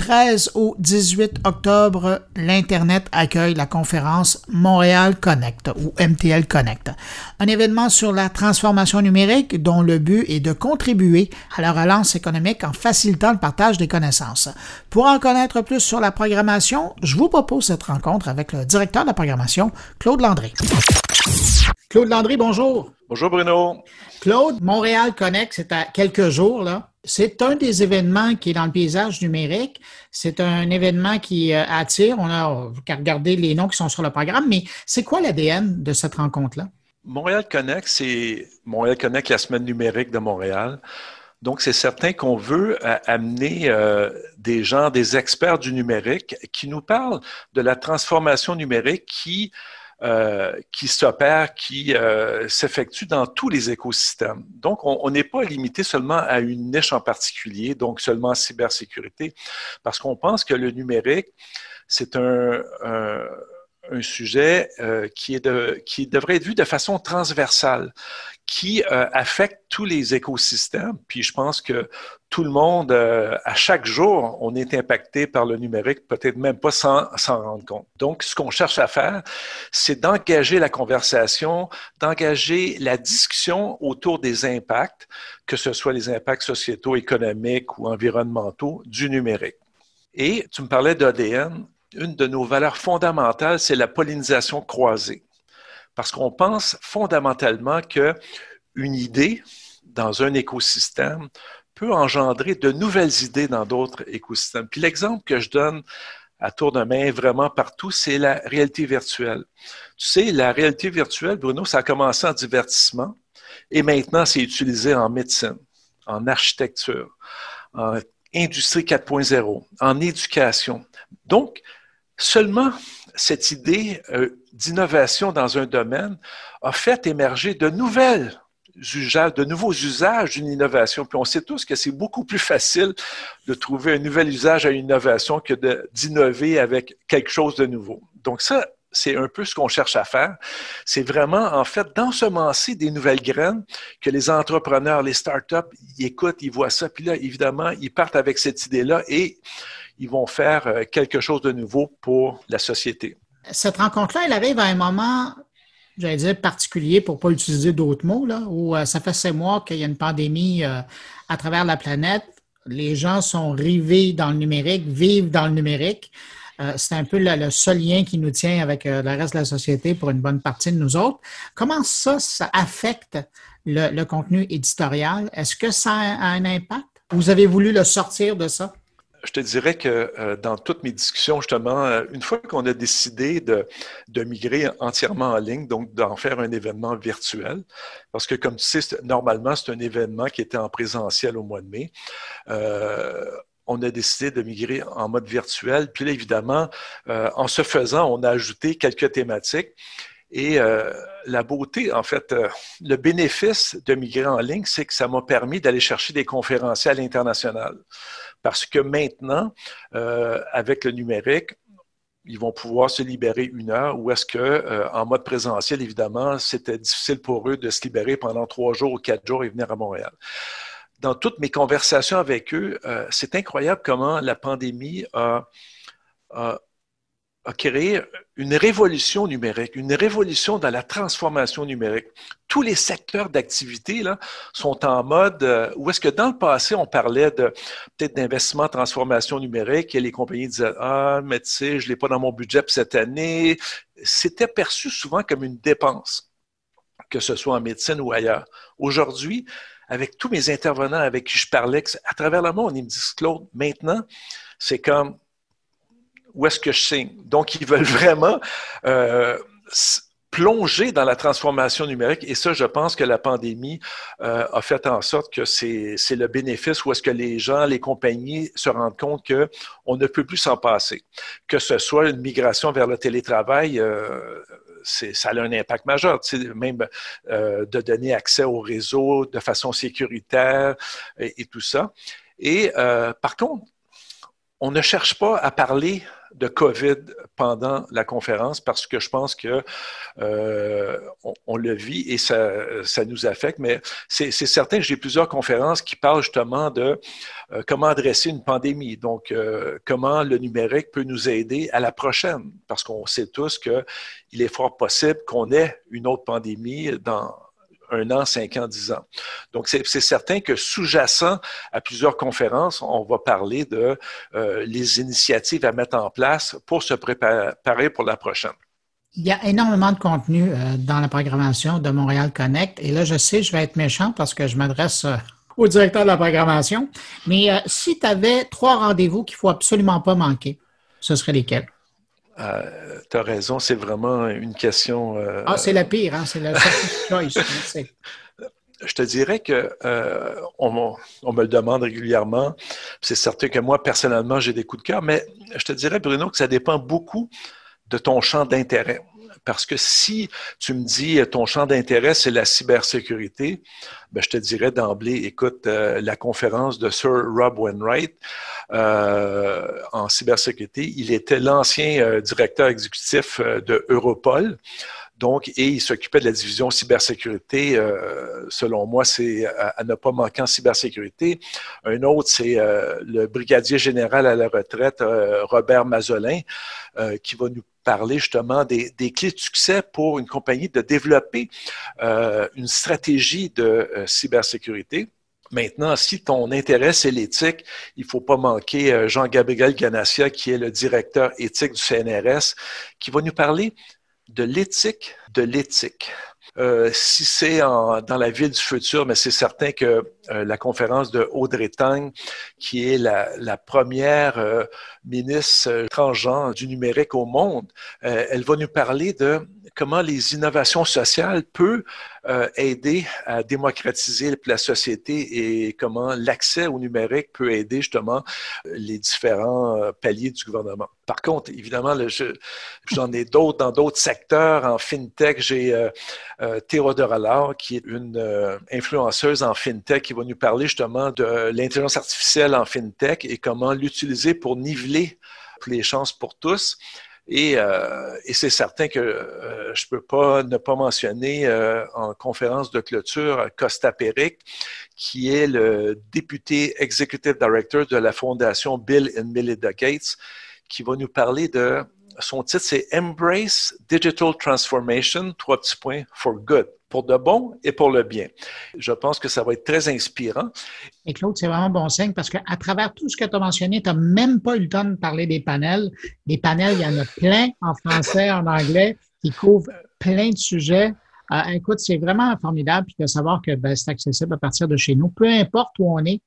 13 au 18 octobre, l'Internet accueille la conférence Montréal Connect ou MTL Connect, un événement sur la transformation numérique dont le but est de contribuer à la relance économique en facilitant le partage des connaissances. Pour en connaître plus sur la programmation, je vous propose cette rencontre avec le directeur de la programmation, Claude Landry. Claude Landry, bonjour. Bonjour Bruno. Claude, Montréal Connect, c'est à quelques jours, là. C'est un des événements qui est dans le paysage numérique. C'est un événement qui euh, attire. On a qu'à regarder les noms qui sont sur le programme, mais c'est quoi l'ADN de cette rencontre-là? Montréal Connect, c'est Montréal Connect, la semaine numérique de Montréal. Donc, c'est certain qu'on veut euh, amener euh, des gens, des experts du numérique qui nous parlent de la transformation numérique qui euh, qui s'opère, qui euh, s'effectue dans tous les écosystèmes. Donc, on n'est pas limité seulement à une niche en particulier, donc seulement en cybersécurité, parce qu'on pense que le numérique, c'est un, un, un, sujet euh, qui, est de, qui devrait être vu de façon transversale, qui euh, affectent tous les écosystèmes. Puis je pense que tout le monde, euh, à chaque jour, on est impacté par le numérique, peut-être même pas sans s'en rendre compte. Donc, ce qu'on cherche à faire, c'est d'engager la conversation, d'engager la discussion autour des impacts, que ce soit les impacts sociétaux, économiques ou environnementaux du numérique. Et tu me parlais d'ADN. Une de nos valeurs fondamentales, c'est la pollinisation croisée parce qu'on pense fondamentalement qu'une idée dans un écosystème peut engendrer de nouvelles idées dans d'autres écosystèmes. Puis l'exemple que je donne à tour de main vraiment partout, c'est la réalité virtuelle. Tu sais, la réalité virtuelle, Bruno, ça a commencé en divertissement et maintenant c'est utilisé en médecine, en architecture, en industrie 4.0, en éducation. Donc, seulement cette idée euh, d'innovation dans un domaine a fait émerger de nouvelles usages, de nouveaux usages d'une innovation. Puis on sait tous que c'est beaucoup plus facile de trouver un nouvel usage à une innovation que d'innover avec quelque chose de nouveau. Donc ça, c'est un peu ce qu'on cherche à faire. C'est vraiment, en fait, d'ensemencer des nouvelles graines que les entrepreneurs, les startups, ils écoutent, ils voient ça, puis là, évidemment, ils partent avec cette idée-là et ils vont faire euh, quelque chose de nouveau pour la société. Cette rencontre-là, elle arrive à un moment, j'allais dire particulier pour ne pas utiliser d'autres mots, là, où euh, ça fait six mois qu'il y a une pandémie euh, à travers la planète. Les gens sont rivés dans le numérique, vivent dans le numérique. c'est un peu le, seul lien qui nous tient avec le reste de la société pour une bonne partie de nous autres. Comment ça, ça affecte le contenu éditorial? Est-ce que ça a un impact? Vous avez voulu le sortir de ça? Je te dirais que euh, dans toutes mes discussions, justement, euh, une fois qu'on a décidé de, de, migrer entièrement en ligne, donc d'en faire un événement virtuel, parce que comme tu sais, normalement, c'est un événement qui était en présentiel au mois de mai. Euh, on a décidé de migrer en mode virtuel. Puis là, évidemment, en se faisant, on a ajouté quelques thématiques. Et la beauté, en fait, le bénéfice de migrer en ligne, c'est que ça m'a permis d'aller chercher des conférenciers à l'international parce que maintenant, euh, avec le numérique, ils vont pouvoir se libérer une heure ou est-ce que euh, en mode présentiel, évidemment, c'était difficile pour eux de se libérer pendant trois jours ou quatre jours et venir à Montréal. Dans toutes mes conversations avec eux, euh, c'est incroyable comment la pandémie a, a a créé une révolution numérique, une révolution dans la transformation numérique. Tous les secteurs d'activité sont en mode euh, où est-ce que dans le passé on parlait de peut-être d'investissement, transformation numérique et les compagnies disaient ah mais tu sais je l'ai pas dans mon budget pour cette année. C'était perçu souvent comme une dépense, que ce soit en médecine ou ailleurs. Aujourd'hui, avec tous mes intervenants avec qui je parlais à travers le monde, ils me disent Claude, maintenant c'est comme où est-ce que je signe? Donc, ils veulent vraiment euh, plonger dans la transformation numérique. Et ça, je pense que la pandémie euh, a fait en sorte que c'est le bénéfice où est-ce que les gens, les compagnies se rendent compte qu'on ne peut plus s'en passer. Que ce soit une migration vers le télétravail, euh, ça a un impact majeur, même de donner accès au réseau de façon sécuritaire et, et tout ça. Et par contre, on ne cherche pas à parler de COVID pendant la conférence parce que je pense que euh, on, le vit et ça, nous affecte. Mais c'est certain que j'ai plusieurs conférences qui parlent justement de euh, comment adresser une pandémie. Donc, euh, comment le numérique peut nous aider à la prochaine, parce qu'on sait tous qu'il est fort possible qu'on ait une autre pandémie dans un an, cinq ans, dix ans. Donc, c'est certain que sous-jacent à plusieurs conférences, on va parler de euh, les initiatives à mettre en place pour se préparer pour la prochaine. Il y a énormément de contenu euh, dans la programmation de Montréal Connect. Et là, je sais, je vais être méchant parce que je m'adresse euh, au directeur de la programmation. Mais si tu avais trois rendez-vous qu'il ne faut absolument pas manquer, ce seraient lesquels? Euh, tu as raison, c'est vraiment une question. Euh, ah, c'est la pire, hein? c'est la choice. Je te dirais que euh, on, me le demande régulièrement. C'est certain que moi, personnellement, j'ai des coups de cœur, mais je te dirais, Bruno, que ça dépend beaucoup de ton champ d'intérêt. Parce que si tu me dis ton champ d'intérêt, c'est la cybersécurité, ben, je te dirais d'emblée, écoute, euh, la conférence de Sir Rob Wainwright euh, en cybersécurité, il était l'ancien euh, directeur exécutif de Europol. Donc, et il s'occupait de la division cybersécurité. Euh, selon moi, c'est à, ne pas manquer en cybersécurité. Un autre, c'est euh, le brigadier général à la retraite, euh, Robert Mazolin, qui va nous parler justement des, des, clés de succès pour une compagnie de développer une stratégie de cybersécurité. Maintenant, si ton intérêt, c'est l'éthique, il ne faut pas manquer Jean-Gabriel Ganassia, qui est le directeur éthique du CNRS, qui va nous parler de l'éthique de l'éthique. Euh, si c'est dans la ville du futur, mais c'est certain que euh, la conférence de Audrey Tang, qui est la, première ministre transgenre du numérique au monde, elle va nous parler de comment les innovations sociales peuvent euh, aider à démocratiser la société et comment l'accès au numérique peut aider justement les différents euh, paliers du gouvernement. Par contre, évidemment, j'en ai d'autres dans d'autres secteurs. En FinTech, j'ai euh, euh Théodore qui est une influenceuse en FinTech, qui va nous parler justement de l'intelligence artificielle en FinTech et comment l'utiliser pour niveler les chances pour tous. Et, euh, et c'est certain que euh, je ne peux pas ne pas mentionner euh, en conférence de clôture Costa Peric, qui est le député executive director de la fondation Bill and Melinda Gates, qui va nous parler de son titre, c'est Embrace Digital Transformation, trois petits points, for good pour de bon et pour le bien. Je pense que ça va être très inspirant. Et Claude, c'est vraiment bon signe parce qu'à travers tout ce que tu as mentionné, tu n'as même pas eu le temps de parler des panels. Les panels, il y en a plein en français, en anglais, qui couvrent plein de sujets. Euh, écoute, c'est vraiment formidable de savoir que ben, c'est accessible à partir de chez nous, peu importe où on est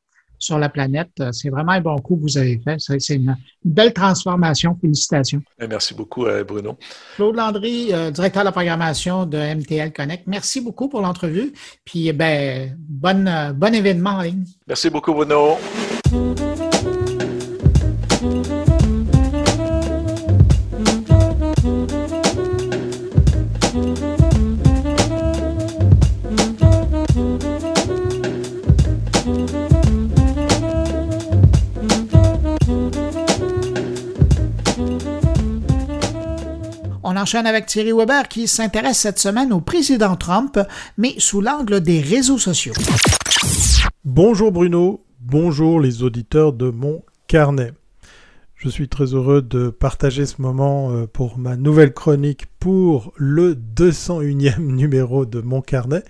sur la planète. Euh, c'est vraiment un bon coup que vous avez fait. C'est une, belle transformation. Félicitations. Eh, merci beaucoup, euh, Bruno. Claude Landry, euh, directeur de la programmation de MTL Connect. Merci beaucoup pour l'entrevue. Puis, ben, bonne, bon événement en ligne. Merci beaucoup, Bruno. Enchaîne avec Thierry Weber qui s'intéresse cette semaine au président Trump, mais sous l'angle des réseaux sociaux. Bonjour Bruno, bonjour les auditeurs de mon carnet. Je suis très heureux de partager ce moment euh, pour ma nouvelle chronique pour le 201e numéro de mon carnet.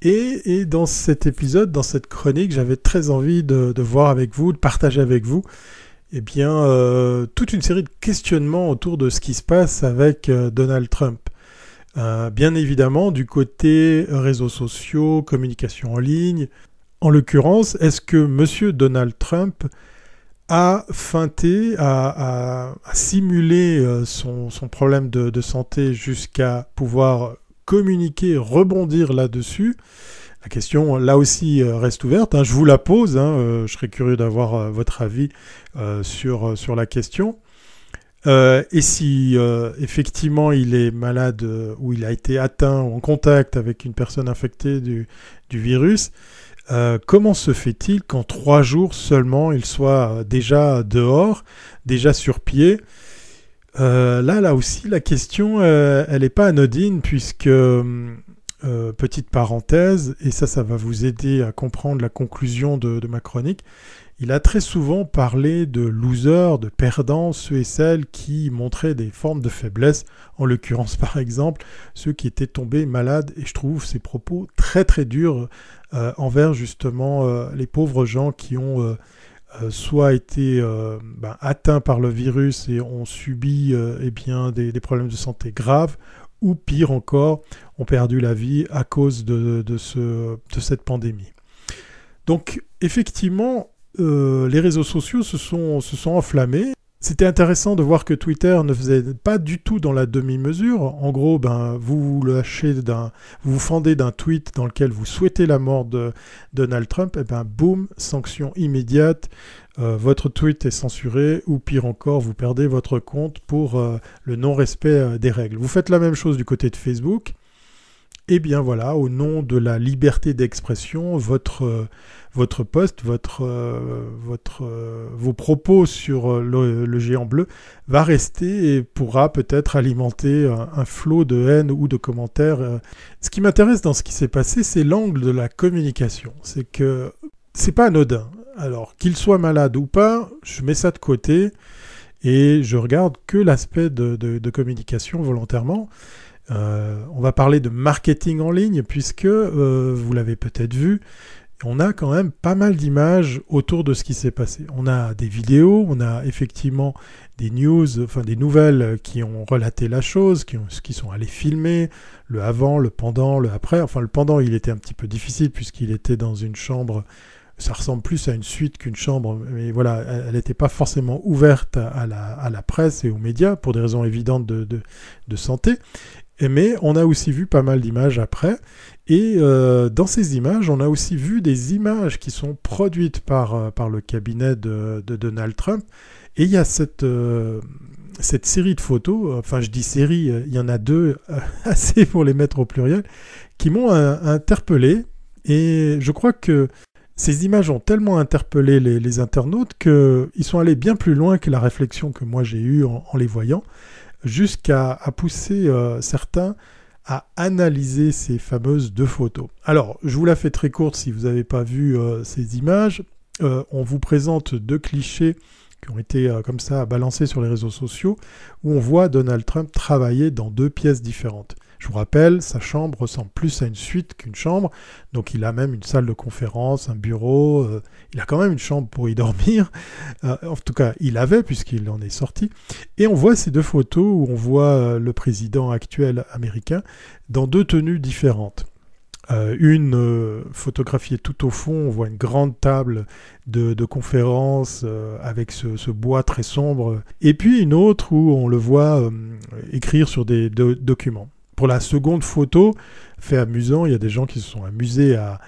Et, dans cet épisode, dans cette chronique, j'avais très envie de, de voir avec vous, de partager avec vous eh bien, euh, toute une série de questionnements autour de ce qui se passe avec euh, Donald Trump. Euh, bien évidemment, du côté réseaux sociaux, communication en ligne. En l'occurrence, est-ce que M. Donald Trump a feinté, a, simulé son, problème de santé jusqu'à pouvoir communiquer, rebondir là-dessus? La question, là aussi, euh, reste ouverte. Hein. Je vous la pose. Hein. Euh, je serais curieux d'avoir euh, votre avis sur, la question. et si effectivement il est malade ou il a été atteint ou en contact avec une personne infectée du, du virus, comment se fait-il qu'en trois jours seulement il soit déjà dehors, déjà sur pied? Là, là aussi, la question, elle n'est pas anodine puisque euh, petite parenthèse, et ça, ça va vous aider à comprendre la conclusion de, ma chronique. Il a très souvent parlé de losers, de perdants, ceux et celles qui montraient des formes de faiblesse, en l'occurrence par exemple ceux qui étaient tombés malades, et je trouve ces propos très très durs euh, envers justement euh, les pauvres gens qui ont soit été ben, atteints par le virus et ont subi eh des, problèmes de santé graves, ou pire encore, ont perdu la vie à cause de, ce, de cette pandémie. Donc effectivement, euh, les réseaux sociaux se sont, se sont enflammés. C'était intéressant de voir que Twitter ne faisait pas du tout dans la demi-mesure. En gros, ben, vous vous lâchez d'un, fendez d'un tweet dans lequel vous souhaitez la mort de Donald Trump, et ben boum, sanction immédiate. Euh, votre tweet est censuré ou pire encore, vous perdez votre compte pour euh, le non-respect euh, des règles. Vous faites la même chose du côté de Facebook. Eh bien voilà, au nom de la liberté d'expression, votre votre poste, votre, votre, vos propos sur le, géant bleu va rester et pourra peut-être alimenter un, flot de haine ou de commentaires. Ce qui m'intéresse dans ce qui s'est passé, c'est l'angle de la communication. C'est que c'est pas anodin. Alors, qu'il soit malade ou pas, je mets ça de côté et je regarde que l'aspect de, communication volontairement. on va parler de marketing en ligne puisque, vous l'avez peut-être vu, on a quand même pas mal d'images autour de ce qui s'est passé. On a des vidéos, on a effectivement des news, enfin des nouvelles qui ont relaté la chose, qui, qui sont allés filmer, le avant, le pendant, le après. Enfin, le pendant, il était un petit peu difficile puisqu'il était dans une chambre. Ça ressemble plus à une suite qu'une chambre, mais voilà, elle n'était pas forcément ouverte à la, presse et aux médias pour des raisons évidentes de, de santé. Mais on a aussi vu pas mal d'images après. Et euh, dans ces images, on a aussi vu des images qui sont produites par, euh, par le cabinet de, Donald Trump. Et il y a cette, euh, cette série de photos, enfin je dis série, il y en a deux, assez pour les mettre au pluriel, qui m'ont interpellé. Et je crois que ces images ont tellement interpellé les, internautes qu'ils sont allés bien plus loin que la réflexion que moi j'ai eue en, les voyant, jusqu'à pousser certains à analyser ces fameuses deux photos. Alors, je vous la fais très courte si vous n'avez pas vu euh, ces images. Euh, on vous présente deux clichés qui ont été euh, comme ça balancés sur les réseaux sociaux, où on voit Donald Trump travailler dans deux pièces différentes. Je vous rappelle, sa chambre ressemble plus à une suite qu'une chambre. Donc il a même une salle de conférence, un bureau. Euh, il a quand même une chambre pour y dormir. Euh, en tout cas, il avait puisqu'il en est sorti. Et on voit ces deux photos où on voit euh, le président actuel américain dans deux tenues différentes. une photographiée tout au fond, on voit une grande table de, conférence avec ce, bois très sombre, et puis une autre où on le voit écrire sur des documents. La seconde photo, fait amusant, il y a des gens qui se sont amusés à,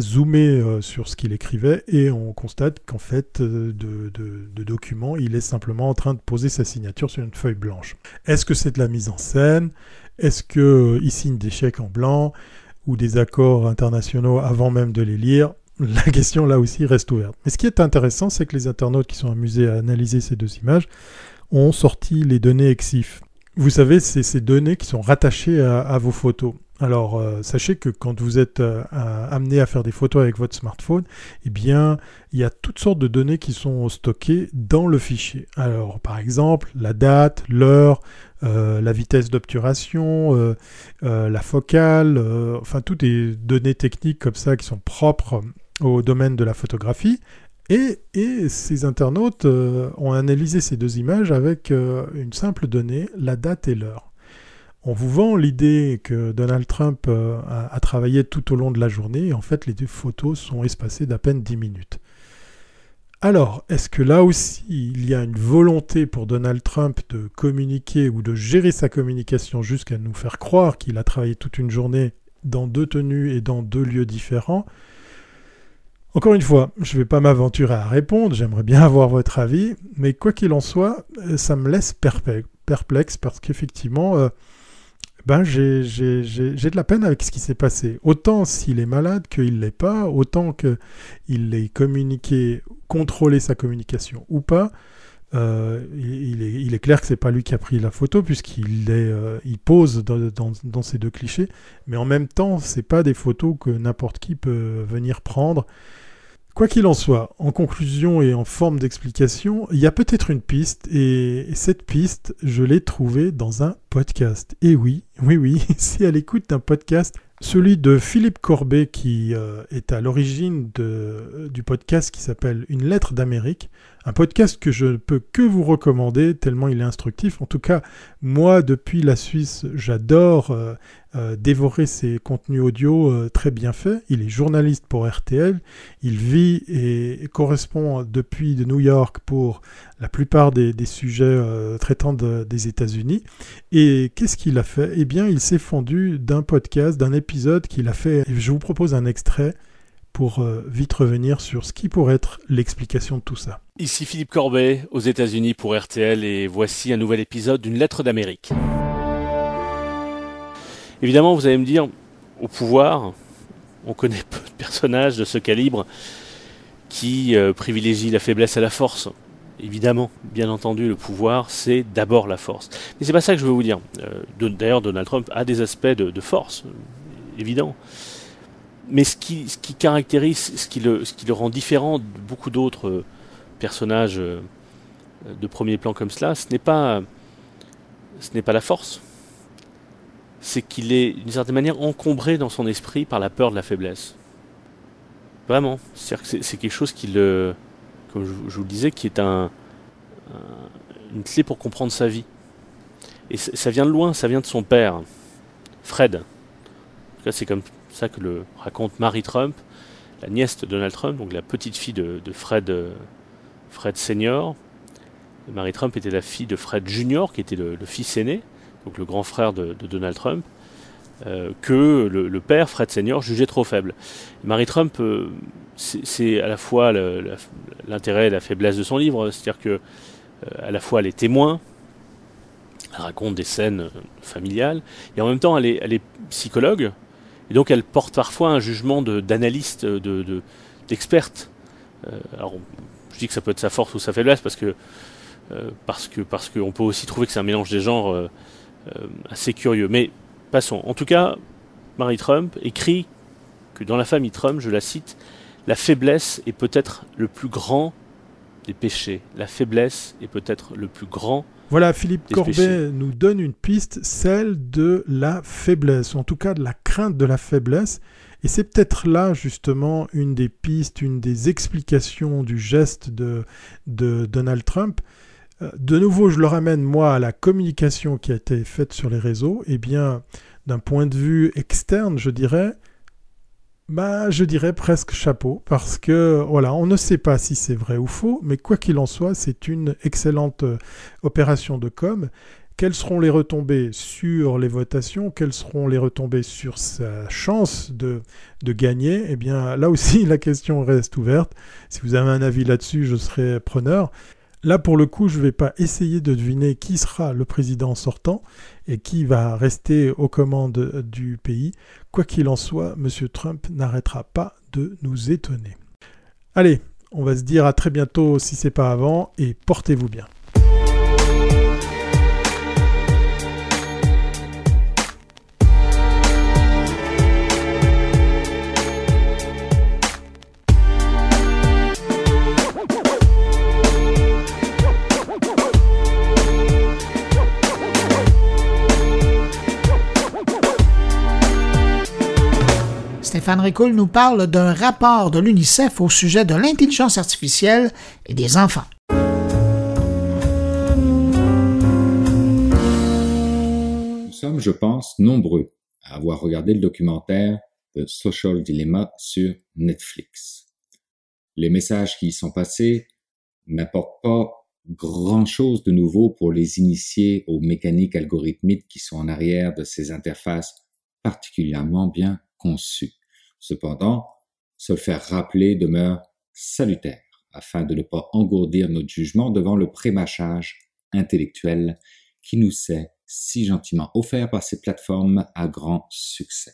zoomer euh, sur ce qu'il écrivait et on constate qu'en fait, euh, de, document, il est simplement en train de poser sa signature sur une feuille blanche. Est-ce que c'est de la mise en scène? Est-ce qu'il euh, signe des chèques en blanc ou des accords internationaux avant même de les lire? La question là aussi reste ouverte. Mais ce qui est intéressant, c'est que les internautes qui sont amusés à analyser ces deux images ont sorti les données EXIF. Vous savez, c'est ces données qui sont rattachées à, vos photos. Alors, euh, sachez que quand vous êtes euh, amené à faire des photos avec votre smartphone, eh bien, il y a toutes sortes de données qui sont stockées dans le fichier. Alors, par exemple, la date, l'heure, euh, la vitesse d'obturation, la focale, enfin, toutes les données techniques comme ça qui sont propres au domaine de la photographie. Et, ces internautes euh, ont analysé ces deux images avec euh, une simple donnée, la date et l'heure. On vous vend l'idée que Donald Trump euh, a, travaillé tout au long de la journée, et en fait les deux photos sont espacées d'à peine 10 minutes. Alors, est-ce que là aussi il y a une volonté pour Donald Trump de communiquer ou de gérer sa communication jusqu'à nous faire croire qu'il a travaillé toute une journée dans deux tenues et dans deux lieux différents? Encore une fois, je ne vais pas m'aventurer à répondre, j'aimerais bien avoir votre avis, mais quoi qu'il en soit, euh, ça me laisse perplexe parce qu'effectivement, euh, ben j'ai de la peine avec ce qui s'est passé. Autant s'il est malade qu'il ne l'est pas, autant qu'il ait communiqué, contrôlé sa communication ou pas, euh, il, est, il, est, clair que c'est pas lui qui a pris la photo puisqu'il il pose dans, dans, dans, ces deux clichés, mais en même temps, c'est pas des photos que n'importe qui peut venir prendre Quoi qu'il en soit, en conclusion et en forme d'explication, il y a peut-être une piste, et cette piste, je l'ai trouvée dans un podcast. Et oui, oui, oui, c'est à l'écoute d'un podcast, celui de Philippe Corbet, qui euh, est à l'origine du podcast qui s'appelle Une lettre d'Amérique, un podcast que je ne peux que vous recommander tellement il est instructif. En tout cas, moi, depuis la Suisse, j'adore euh, euh, dévorer ses contenus audio euh, très bien faits. Il est journaliste pour RTL. Il vit et correspond depuis de New York pour la plupart des, sujets traitant des États-Unis. Et qu'est-ce qu'il a fait? Eh bien, il s'est fendu d'un podcast, d'un épisode qu'il a fait. je vous propose un extrait pour euh, vite revenir sur ce qui pourrait être l'explication de tout ça. Ici Philippe Corbet, aux États-Unis pour RTL, et voici un nouvel épisode d'une lettre d'Amérique. Évidemment, vous allez me dire, au pouvoir, on connaît peu de personnages de ce calibre qui euh, privilégient la faiblesse à la force. Évidemment, bien entendu, le pouvoir, c'est d'abord la force. Mais c'est pas ça que je veux vous dire. Euh, d'ailleurs, Donald Trump a des aspects de, force, évident. Mais ce qui, caractérise, ce qui, le, rend différent de beaucoup d'autres euh, personnages de premier plan comme cela, ce n'est pas, ce n'est pas la force. C'est qu'il est d'une certaine manière encombré dans son esprit par la peur de la faiblesse. Vraiment. C'est quelque chose qui le, comme je, vous le disais, qui est un, une clé pour comprendre sa vie. Et ça vient de loin, ça vient de son père, Fred. C'est comme ça que le raconte Marie Trump, la nièce de Donald Trump, donc la petite fille de, Fred, Fred Senior. Marie Trump était la fille de Fred Junior, qui était le, fils aîné, donc le grand frère de, Donald Trump, euh, que le, père, Fred Senior, jugeait trop faible. Marie Trump, euh, c'est à la fois l'intérêt et la faiblesse de son livre, c'est-à-dire que euh, à la fois elle est témoin, elle raconte des scènes familiales, et en même temps elle est psychologue, et donc elle porte parfois un jugement d'analyste, d'experte. De, alors je dis que ça peut être sa force ou sa faiblesse parce que euh, parce que parce qu'on peut aussi trouver que c'est un mélange des genres euh, euh, assez curieux. Mais passons. En tout cas, Marie Trump écrit que dans la famille Trump, je la cite, la faiblesse est peut-être le plus grand des péchés. La faiblesse est peut-être le plus grand. Voilà, Philippe Corbet nous donne une piste, celle de la faiblesse, en tout cas de la crainte de la faiblesse. Et c'est peut-être là justement une des pistes, une des explications du geste de, de Donald Trump. Euh, de nouveau, je le ramène moi à la communication qui a été faite sur les réseaux. Eh bien, d'un point de vue externe, je dirais, bah, je dirais presque chapeau, parce que voilà, on ne sait pas si c'est vrai ou faux, mais quoi qu'il en soit, c'est une excellente euh, opération de com. Quelles seront les retombées sur les votations? Quelles seront les retombées sur sa chance de, de gagner? Eh bien, là aussi, la question reste ouverte. Si vous avez un avis là-dessus, je serai preneur. Là, pour le coup, je ne vais pas essayer de deviner qui sera le président sortant et qui va rester aux commandes du pays. Quoi qu'il en soit, M. Trump n'arrêtera pas de nous étonner. Allez, on va se dire à très bientôt si c'est pas avant et portez-vous bien. Stéphane Ricoul nous parle d'un rapport de l'UNICEF au sujet de l'intelligence artificielle et des enfants. Nous sommes, je pense, nombreux à avoir regardé le documentaire The Social Dilemma sur Netflix. Les messages qui y sont passés n'apportent pas grand-chose de nouveau pour les initiés aux mécaniques algorithmiques qui sont en arrière de ces interfaces particulièrement bien conçues. Cependant, se le faire rappeler demeure salutaire afin de ne pas engourdir notre jugement devant le prémâchage intellectuel qui nous s'est si gentiment offert par ces plateformes à grand succès.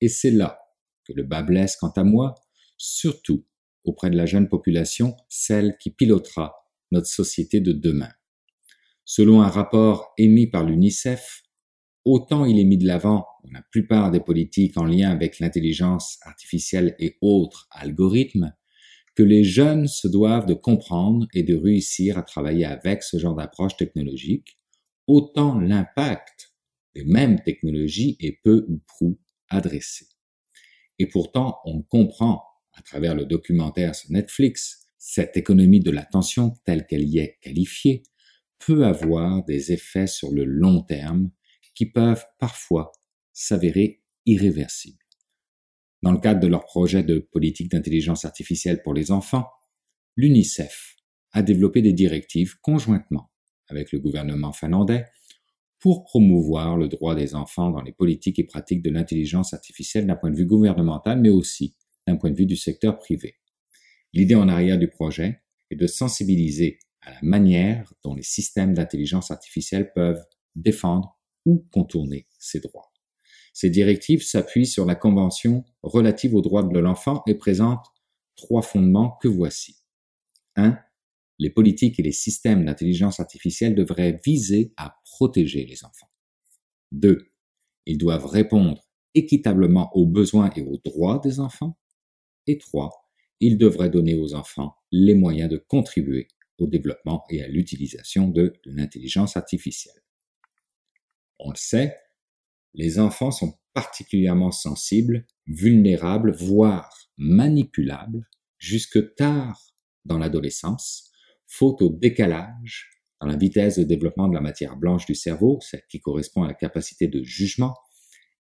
Et c'est là que le bas blesse quant à moi, surtout auprès de la jeune population, celle qui pilotera notre société de demain. Selon un rapport émis par l'UNICEF, autant il est mis de l'avant dans la plupart des politiques en lien avec l'intelligence artificielle et autres algorithmes, que les jeunes se doivent de comprendre et de réussir à travailler avec ce genre d'approche technologique, autant l'impact des mêmes technologies est peu ou prou adressé. Et pourtant, on comprend, à travers le documentaire sur Netflix, cette économie de l'attention telle qu'elle y est qualifiée peut avoir des effets sur le long terme qui peuvent parfois s'avérer irréversibles. Dans le cadre de leur projet de politique d'intelligence artificielle pour les enfants, l'UNICEF a développé des directives conjointement avec le gouvernement finlandais pour promouvoir le droit des enfants dans les politiques et pratiques de l'intelligence artificielle d'un point de vue gouvernemental, mais aussi d'un point de vue du secteur privé. L'idée en arrière du projet est de sensibiliser à la manière dont les systèmes d'intelligence artificielle peuvent défendre ou contourner ces droits. Ces directives s'appuient sur la Convention relative aux droits de l'enfant et présentent trois fondements que voici. 1. Les politiques et les systèmes d'intelligence artificielle devraient viser à protéger les enfants. 2. Ils doivent répondre équitablement aux besoins et aux droits des enfants. Et 3. Ils devraient donner aux enfants les moyens de contribuer au développement et à l'utilisation de l'intelligence artificielle. On le sait, les enfants sont particulièrement sensibles, vulnérables, voire manipulables jusque tard dans l'adolescence, faute au décalage dans la vitesse de développement de la matière blanche du cerveau, celle qui correspond à la capacité de jugement,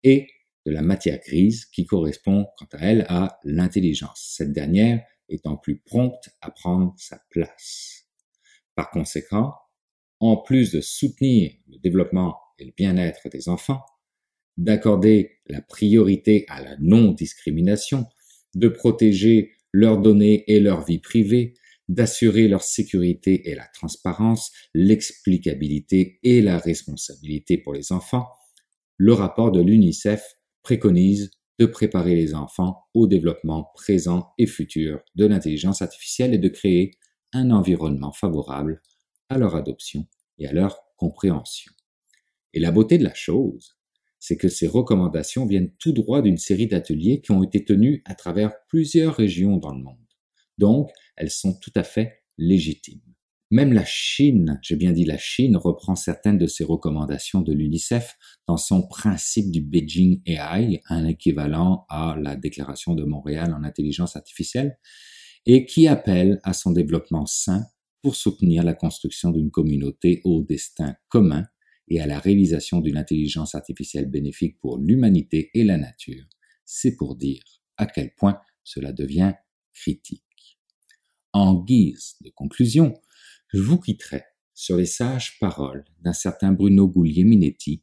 et de la matière grise qui correspond quant à elle à l'intelligence, cette dernière étant plus prompte à prendre sa place. Par conséquent, en plus de soutenir le développement et le bien-être des enfants, d'accorder la priorité à la non-discrimination, de protéger leurs données et leur vie privée, d'assurer leur sécurité et la transparence, l'explicabilité et la responsabilité pour les enfants, le rapport de l'UNICEF préconise de préparer les enfants au développement présent et futur de l'intelligence artificielle et de créer un environnement favorable à leur adoption et à leur compréhension. Et la beauté de la chose, c'est que ces recommandations viennent tout droit d'une série d'ateliers qui ont été tenus à travers plusieurs régions dans le monde. Donc, elles sont tout à fait légitimes. Même la Chine, j'ai bien dit la Chine, reprend certaines de ces recommandations de l'UNICEF dans son principe du Beijing AI, un équivalent à la déclaration de Montréal en intelligence artificielle, et qui appelle à son développement sain pour soutenir la construction d'une communauté au destin commun et à la réalisation d'une intelligence artificielle bénéfique pour l'humanité et la nature. C'est pour dire à quel point cela devient critique. En guise de conclusion, je vous quitterai sur les sages paroles d'un certain Bruno Guglielminetti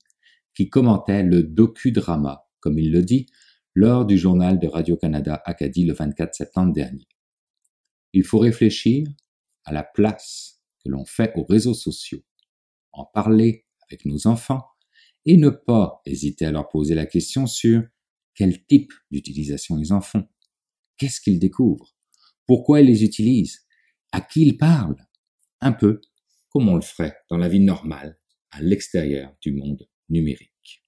qui commentait le docudrama, comme il le dit, lors du journal de Radio-Canada Acadie le 24 septembre dernier. Il faut réfléchir à la place que l'on fait aux réseaux sociaux, en parler avec nos enfants et ne pas hésiter à leur poser la question sur quel type d'utilisation ils en font, qu'est-ce qu'ils découvrent, pourquoi ils les utilisent, à qui ils parlent, un peu comme on le ferait dans la vie normale à l'extérieur du monde numérique.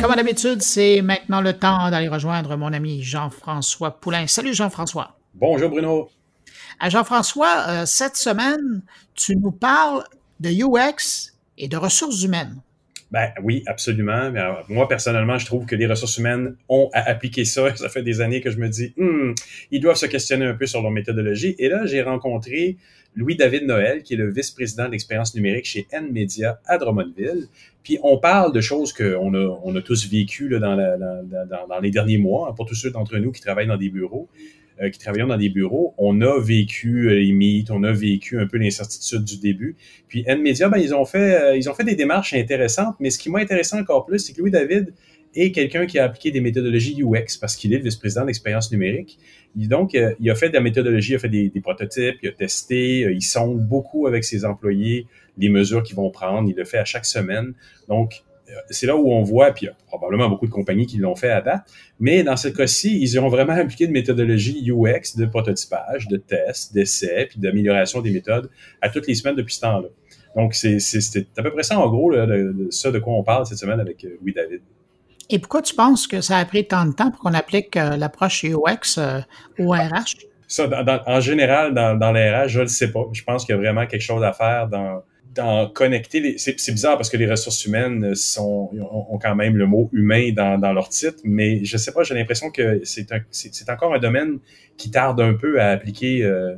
Comme d'habitude, c'est maintenant le temps d'aller rejoindre mon ami Jean-François Poulain. Salut Jean-François. Bonjour Bruno. Jean-François, euh, cette semaine, tu nous parles de UX et de ressources humaines. Ben oui, absolument. Mais moi, personnellement, je trouve que les ressources humaines ont à appliquer ça. Ça fait des années que je me dis, hmm, ils doivent se questionner un peu sur leur méthodologie. Et là, j'ai rencontré Louis-David Noël, qui est le vice-président de l'expérience numérique chez N-Media à Drummondville. Puis on parle de choses qu'on a, on a tous vécues dans, les derniers mois, hein, pour tous ceux d'entre nous qui travaillent dans des bureaux. Euh, qui travaillons dans des bureaux, on a vécu euh, les mythes, on a vécu un peu l'incertitude du début. Puis N-Media, ben, ils ont fait euh, ils ont fait des démarches intéressantes, mais ce qui m'a intéressé encore plus, c'est que Louis David est quelqu'un qui a appliqué des méthodologies UX parce qu'il est le vice-président d'expérience numérique. donc, il a fait de la méthodologie, il a fait des, des prototypes, il a testé, il sonde beaucoup avec ses employés les mesures qu'ils vont prendre, il le fait à chaque semaine. Donc, c'est là où on voit, puis il y a probablement beaucoup de compagnies qui l'ont fait à date, mais dans ce cas-ci, ils ont vraiment appliqué une méthodologie UX de prototypage, de test, d'essai, puis d'amélioration des méthodes à toutes les semaines depuis ce temps-là. Donc, c'est à peu près ça, en gros, là, de, ça de quoi on parle cette semaine avec euh, Louis-David. Et pourquoi tu penses que ça a pris tant de temps pour qu'on applique euh, l'approche UX euh, au RH? Ça, en général, dans, dans l'RH, je ne le sais pas. Je pense qu'il y a vraiment quelque chose à faire dans dans connecter. C'est, bizarre parce que les ressources humaines sont ont, quand même le mot humain dans, leur titre, mais je sais pas, j'ai l'impression que c'est encore un domaine qui tarde un peu à appliquer euh,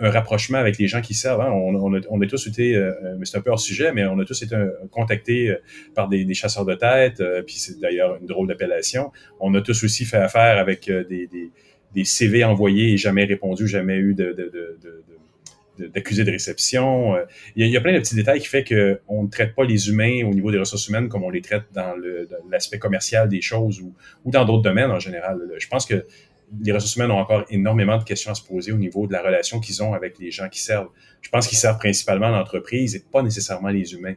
un rapprochement avec les gens qui servent. Hein. On, a, tous été, euh, mais c'est un peu hors sujet, mais on a tous été euh, contactés par des, chasseurs de tête, puis c'est d'ailleurs une drôle d'appellation. On a tous aussi fait affaire avec des, CV envoyés et jamais répondu, jamais eu de d'accusés de réception. Euh, il y, a, plein de petits détails qui fait qu'on ne traite pas les humains au niveau des ressources humaines comme on les traite dans l'aspect commercial des choses ou, ou dans d'autres domaines en général. Je pense que les ressources humaines ont encore énormément de questions à se poser au niveau de la relation qu'ils ont avec les gens qui servent. Je pense qu'ils servent principalement l'entreprise et pas nécessairement les humains.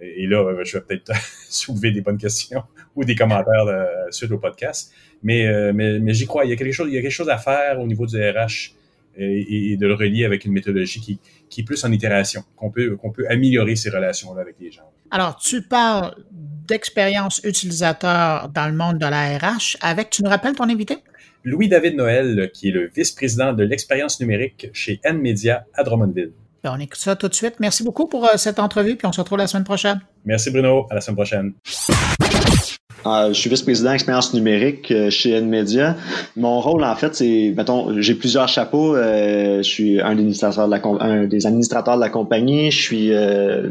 Et là, je vais peut-être soulever des bonnes questions ou des commentaires de, suite au podcast. Mais, euh, mais, mais j'y crois. Il y, a quelque chose, il y a quelque chose à faire au niveau du RH et, et de le relier avec une méthodologie qui, qui est plus en itération, qu'on peut, qu'on peut améliorer ces relations-là avec les gens. Alors, tu parles d'expérience utilisateur dans le monde de la RH avec, tu nous rappelles ton invité? Louis-David Noël, qui est le vice-président de l'expérience numérique chez N-Media à Drummondville. Ben, on écoute ça tout de suite. Merci beaucoup pour euh, cette entrevue, puis on se retrouve la semaine prochaine. Merci Bruno, à la semaine prochaine. Euh, je suis vice-président expérience numérique euh, chez Nmedia. Mon rôle, en fait, c'est, mettons, j'ai plusieurs chapeaux. Euh, je suis un, administrateur des administrateurs de la compagnie. Je suis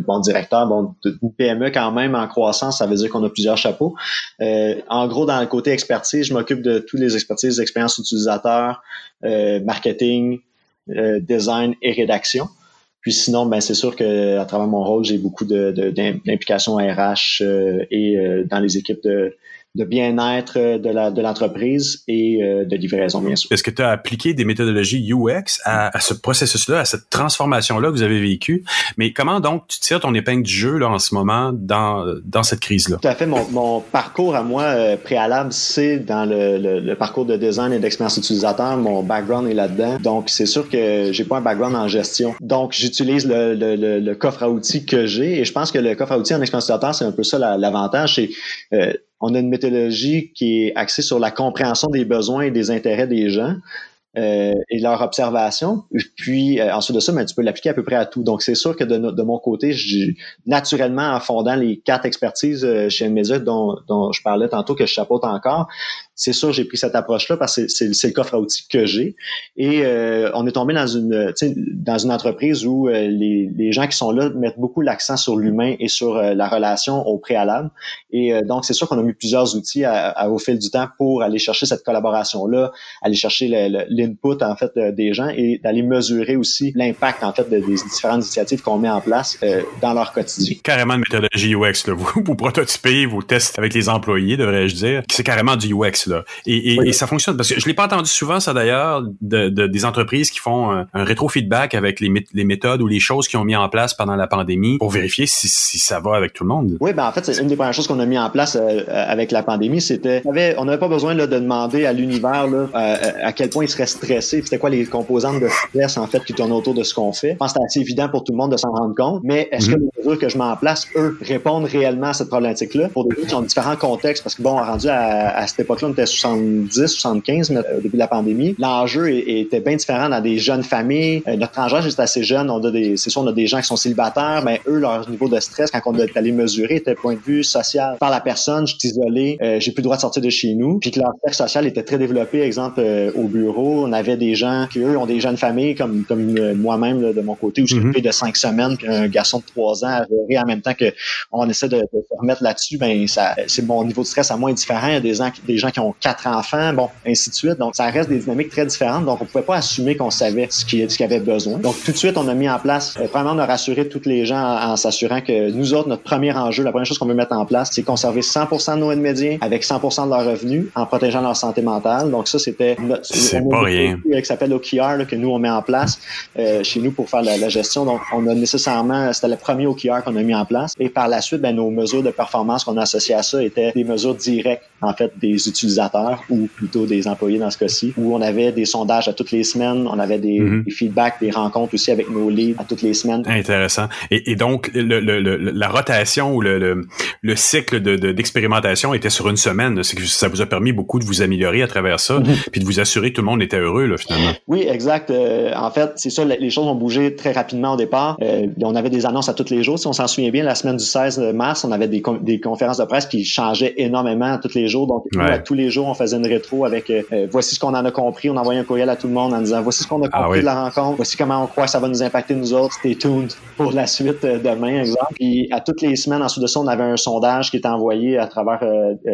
bon directeur bon, d'une PME quand même en croissance. Ça veut dire qu'on a plusieurs chapeaux. en gros, dans le côté expertise, je m'occupe de toutes les expertises d'expérience utilisateur, marketing, design et rédaction. Puis sinon, ben c'est sûr que à travers mon rôle, j'ai beaucoup d'implications RH euh, et euh, dans les équipes de, de bien-être de l'entreprise et euh, de livraison, bien sûr. Est-ce que tu as appliqué des méthodologies UX à, à ce processus-là, à cette transformation-là que vous avez vécue? Mais comment donc tu tires ton épingle du jeu là, en ce moment dans, dans cette crise-là? Tout à fait. Mon, mon parcours à moi euh, préalable, c'est dans le, le, parcours de design et d'expérience utilisateur. Mon background est là-dedans. Donc, c'est sûr que j'ai pas un background en gestion. Donc, j'utilise le, le, le, coffre à outils que j'ai et je pense que le coffre à outils en expérience utilisateur, c'est un peu ça l'avantage. c'est euh, on a une méthodologie qui est axée sur la compréhension des besoins et des intérêts des gens. Euh, et leur observation. Puis euh, ensuite de ça, ben, tu peux l'appliquer à peu près à tout. Donc c'est sûr que de, de mon côté, naturellement, en fondant les quatre expertises euh, chez Nmedia dont, dont je parlais tantôt, que je chapeaute encore, c'est sûr, j'ai pris cette approche-là parce que c'est le coffre à outils que j'ai. Et euh, on est tombé dans une, dans une entreprise où euh, les, les, gens qui sont là mettent beaucoup l'accent sur l'humain et sur euh, la relation au préalable. Et donc, c'est sûr qu'on a mis plusieurs outils à, au fil du temps pour aller chercher cette collaboration-là, aller chercher l'input en fait des gens et d'aller mesurer aussi l'impact en fait des différentes initiatives qu'on met en place dans leur quotidien. Carrément de méthodologie UX. Là. Vous, vous prototypez vos tests avec les employés, devrais-je dire. C'est carrément du UX. Et, ça fonctionne parce que je l'ai pas entendu souvent ça d'ailleurs de, des entreprises qui font un, rétro-feedback avec les, les, méthodes ou les choses qu'ils ont mis en place pendant la pandémie pour vérifier si, ça va avec tout le monde. Oui, ben en fait, c'est une des premières choses qu'on a mis en place euh, avec la pandémie, c'était on n'avait pas besoin là, de demander à l'univers euh, à quel point il serait stressé, c'était quoi les composantes de stress en fait qui tournent autour de ce qu'on fait. Je pense que c'est assez évident pour tout le monde de s'en rendre compte, mais est-ce que mhm. les mesures que je mets en place, eux, répondent réellement à cette problématique-là? Pour des gens qui ont différents contextes parce que bon, rendu à, à cette époque-là, 70, 75 au début de la pandémie. L'enjeu était bien différent dans des jeunes familles. Euh, notre enjeu est assez jeune. On a des, c'est sûr, on a des gens qui sont célibataires, mais eux, leur niveau de stress, quand on est allé mesurer, était point de vue social. Par la personne, je suis isolé, euh, j'ai plus le droit de sortir de chez nous. Puis que leur stress social était très développé, exemple, euh, au bureau. On avait des gens qui, eux, ont des jeunes familles, comme, comme moi-même, de mon côté, où je suis mm-hmm. de cinq semaines, puis un garçon de trois ans à gérer en même temps que on essaie de, se remettre là-dessus, ben ça, c'est mon niveau de stress à moins différent. Il y a des gens, des gens qui ont quatre enfants, bon, ainsi de suite. Donc, ça reste des dynamiques très différentes. Donc, on pouvait pas assumer qu'on savait ce qu'il y avait besoin. Donc, tout de suite, on a mis en place, euh, vraiment, on a rassuré toutes les gens en, s'assurant que nous autres, notre premier enjeu, la première chose qu'on veut mettre en place, c'est conserver 100% de nos médias avec 100% de leurs revenus en protégeant leur santé mentale. Donc, ça, c'était notre... C'est pas rien. Qui s'appelle OKR, que nous, on met en place euh, chez nous pour faire la, gestion. Donc, on a nécessairement, c'était le premier OKR qu'on a mis en place. Et par la suite, ben, nos mesures de performance qu'on a associées à ça étaient des mesures directes, en fait, des utilisateurs ou plutôt des employés dans ce cas-ci, où on avait des sondages à toutes les semaines, on avait des, mhm. feedbacks, des rencontres aussi avec nos leads à toutes les semaines. Intéressant. Et, donc, le, la rotation ou le, le, cycle d'expérimentation de, était sur une semaine. C'est que ça vous a permis beaucoup de vous améliorer à travers ça, mhm. puis de vous assurer que tout le monde était heureux, là, finalement. Oui, exact. Euh, en fait, c'est ça, les choses ont bougé très rapidement au départ. Euh, on avait des annonces à tous les jours. Si on s'en souvient bien, la semaine du 16 mars, on avait des, des conférences de presse qui changeaient énormément tous les jours. Donc, à tous les jours, on faisait une rétro avec euh, euh, voici ce qu'on en a compris. On envoyait un courriel à tout le monde en disant voici ce qu'on a ah compris de la rencontre, voici comment on croit que ça va nous impacter nous autres. Stay tuned pour la suite euh, demain, exemple. Puis à toutes les semaines, ensuite de ça, on avait un sondage qui était envoyé à travers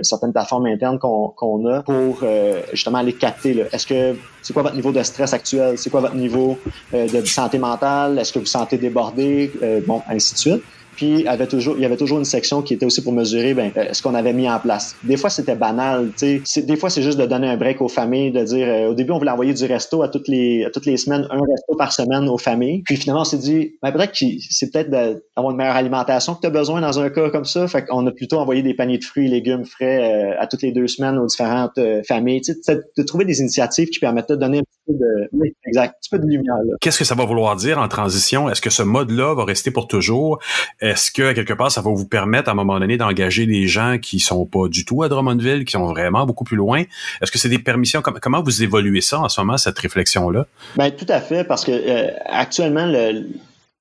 certaines plateformes internes qu'on a pour justement aller capter. Est-ce que c'est quoi votre niveau de stress actuel? C'est quoi votre niveau de santé mentale? Est-ce que vous vous sentez débordé? bon, ainsi de suite. Puis il y avait toujours, il y avait toujours une section qui était aussi pour mesurer ben, ce qu'on avait mis en place. Des fois, c'était banal. Des fois, c'est juste de donner un break aux familles, de dire au début, on voulait envoyer du resto à toutes les, à toutes les semaines, un resto par semaine aux familles. Puis finalement, on s'est dit, ben, peut-être que c'est peut-être d'avoir une meilleure alimentation que tu as besoin dans un cas comme ça. Fait qu'on a plutôt envoyé des paniers de fruits et légumes frais à toutes les deux semaines aux différentes familles. Tu sais, de trouver des initiatives qui permettent de donner peu de, oui, exact, un petit peu de lumière. Qu'est-ce que ça va vouloir dire en transition? Est-ce que ce mode-là va rester pour toujours? Est-ce que, quelque part, ça va vous permettre, à un moment donné, d'engager des gens qui sont pas du tout à Drummondville, qui sont vraiment beaucoup plus loin? Est-ce que c'est des permissions? Comment vous évoluez ça en ce moment, cette réflexion-là? Ben, tout à fait, parce que euh, actuellement, le,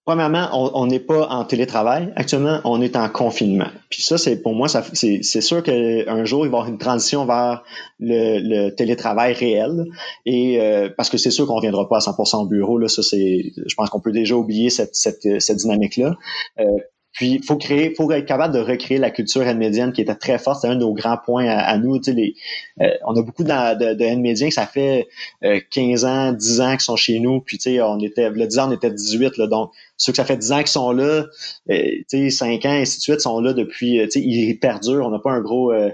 Premièrement, on n'est pas en télétravail. Actuellement, on est en confinement. Puis ça, c'est pour moi, c'est, sûr qu'un jour, il va y avoir une transition vers le, télétravail réel. Et euh, parce que c'est sûr qu'on ne reviendra pas à 100% au bureau. Là, ça, c'est, je pense qu'on peut déjà oublier cette, cette, cette dynamique-là. Euh, puis il faut créer, faut être capable de recréer la culture médienne qui était très forte. C'est un de nos grands points à, nous. Tu sais, les, euh, on a beaucoup de, que ça fait 15 ans, 10 ans qu'ils sont chez nous. Puis on était, le 10 ans, on était 18. Là, donc ceux que ça fait 10 ans qu'ils sont là, euh, tu sais, 5 ans, et ainsi de suite, sont là depuis, sais, ils perdurent. On n'a pas un gros euh, euh,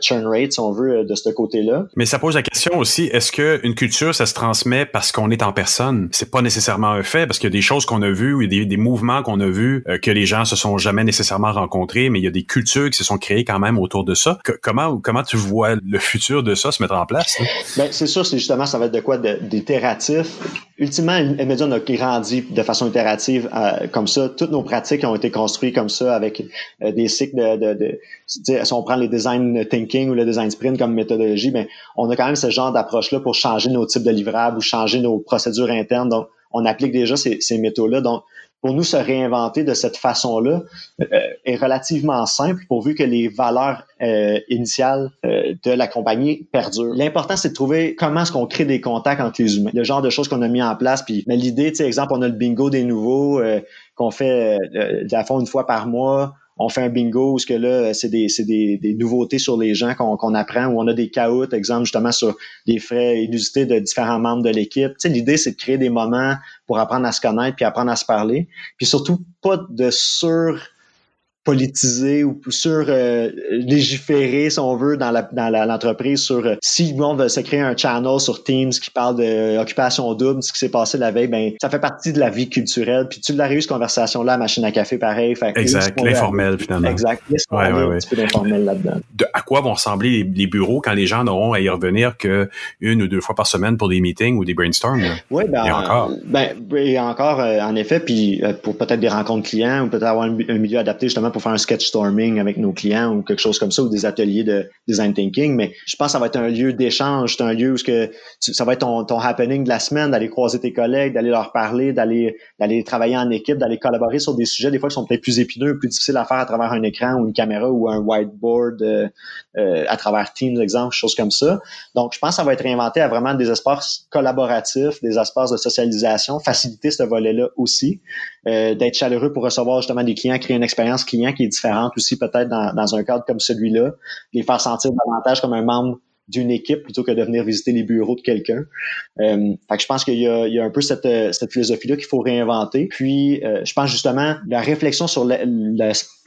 churn rate, si on veut, euh, de ce côté-là. Mais ça pose la question aussi, est-ce qu'une culture, ça se transmet parce qu'on est en personne? C'est pas nécessairement un fait, parce qu'il y a des choses qu'on a vues, ou des, des mouvements qu'on a vus, euh, que les gens se sont jamais nécessairement rencontrés, mais il y a des cultures qui se sont créées quand même autour de ça. comment, comment tu vois le futur de ça se mettre en place? Ben, c'est sûr, c'est justement, ça va être de quoi? d'itératif. Ultimement, Emedia a grandi de façon itérative comme ça. Toutes nos pratiques ont été construites comme ça, avec des cycles de, de, de si on prend les designs thinking ou le design sprint comme méthodologie, ben, on a quand même ce genre d'approche-là pour changer nos types de livrables ou changer nos procédures internes. Donc, on applique déjà ces, ces méthodes-là. Donc, pour nous, se réinventer de cette façon-là euh, est relativement simple pourvu que les valeurs euh, initiales euh, de la compagnie perdurent. L'important, c'est de trouver comment est-ce qu'on crée des contacts entre les humains. Le genre de choses qu'on a mis en place. Puis, mais l'idée, tu sais, exemple, on a le bingo des nouveaux qu'on fait à fond une fois par mois on fait un bingo où ce que là, c'est des, des, des, nouveautés sur les gens qu'on apprend, où on a des caoutes, exemple justement sur des frais inusités de différents membres de l'équipe. Tu sais, l'idée, c'est de créer des moments pour apprendre à se connaître puis apprendre à se parler. Puis surtout, pas de sur politiser ou sur euh, légiférer, si on veut, dans l'entreprise sur euh, si on veut se créer un channel sur Teams qui parle d'occupation double, ce qui s'est passé la veille, ben ça fait partie de la vie culturelle. Puis tu l'as réussi, cette conversation-là à machine à café, pareil. Fait exact, l'informel finalement. Exact, ouais, ouais, un petit peu d'informel là-dedans. à quoi vont ressembler les, bureaux quand les gens n'auront à y revenir que une ou deux fois par semaine pour des meetings ou des brainstorms? Oui, ben, et encore. Ben, et encore, euh, en effet, puis pour peut-être des rencontres clients ou peut-être avoir un, un milieu adapté justement pour faire un sketch storming avec nos clients ou quelque chose comme ça ou des ateliers de design thinking. Mais je pense que ça va être un lieu d'échange, c'est un lieu où que ça va être ton, ton happening de la semaine, d'aller croiser tes collègues, d'aller leur parler, d'aller d'aller travailler en équipe, d'aller collaborer sur des sujets des fois qui sont peut-être plus épineux, plus difficiles à faire à travers un écran ou une caméra ou un whiteboard euh, euh, à travers Teams, exemple, choses comme ça. Donc, je pense que ça va être réinventé à vraiment des espaces collaboratifs, des espaces de socialisation, faciliter ce volet-là aussi, euh, d'être chaleureux pour recevoir justement des clients, créer une expérience client qui est différente aussi peut-être dans, dans un cadre comme celui-là, les faire sentir davantage comme un membre d'une équipe plutôt que de venir visiter les bureaux de quelqu'un. Euh, fait que je pense qu'il y y a un peu cette, cette philosophie-là qu'il faut réinventer. Puis, euh, je pense justement la réflexion sur la,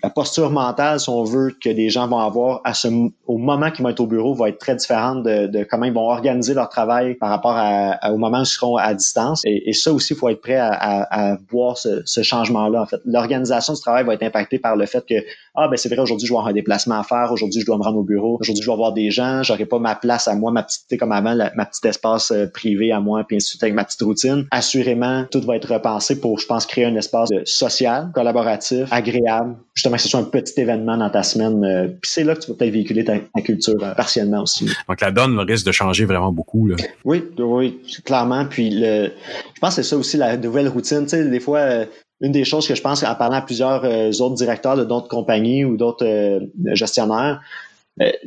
la posture mentale, si on veut, que les gens vont avoir à ce, au moment qu'ils vont être au bureau va être très différente de, de comment ils vont organiser leur travail par rapport à, au moment où ils seront à distance. Et, et ça aussi, il faut être prêt à, à, voir ce, ce changement-là. En fait, l'organisation du travail va être impactée par le fait que ah ben c'est vrai aujourd'hui je dois avoir un déplacement à faire, aujourd'hui je dois me rendre au bureau, aujourd'hui je dois avoir des gens, j'aurai pas ma place à moi, ma petite comme avant, ma petite espace euh, privé à moi, puis ainsi de suite avec ma petite routine. Assurément, tout va être repensé pour, je pense, créer un espace social, collaboratif, agréable, justement que ce soit un petit événement dans ta semaine. Euh, puis c'est là que tu vas peut-être véhiculer ta, culture euh, partiellement aussi. Donc la donne risque de changer vraiment beaucoup. Là. Oui, oui, clairement. Puis le, je pense que c'est ça aussi la nouvelle routine. Tu sais, des fois, euh, une des choses que je pense en parlant à plusieurs autres directeurs de d'autres compagnies ou d'autres gestionnaires, euh,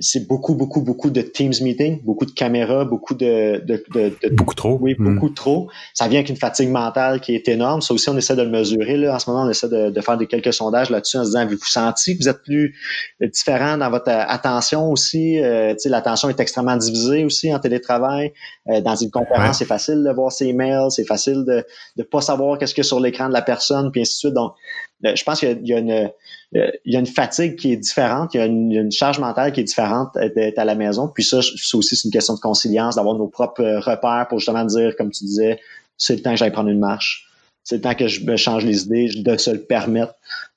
c'est beaucoup, beaucoup, beaucoup de Teams meeting, beaucoup de caméras, beaucoup de... de, de, beaucoup trop. Oui, hmm. beaucoup trop. Ça vient avec une fatigue mentale qui est énorme. Ça aussi, on essaie de le mesurer. Là. En ce moment, on essaie de, de faire des quelques sondages là-dessus en se disant, avez-vous senti que vous êtes plus différent dans votre attention aussi? Euh, l'attention est extrêmement divisée aussi en télétravail. Euh, dans une conférence, c'est facile de voir ses emails, c'est facile de ne pas savoir qu'est-ce qu'il y a sur l'écran de la personne, puis ainsi de suite. Donc, je pense qu'il y, a une, il y a une fatigue qui est différente, il y a une, charge mentale qui est différente d'être à la maison. Puis ça, c'est aussi une question de conciliance, d'avoir nos propres repères pour justement dire, comme tu disais, c'est le temps que j'aille prendre une marche c'est le temps que je me change les idées, de se le permettre,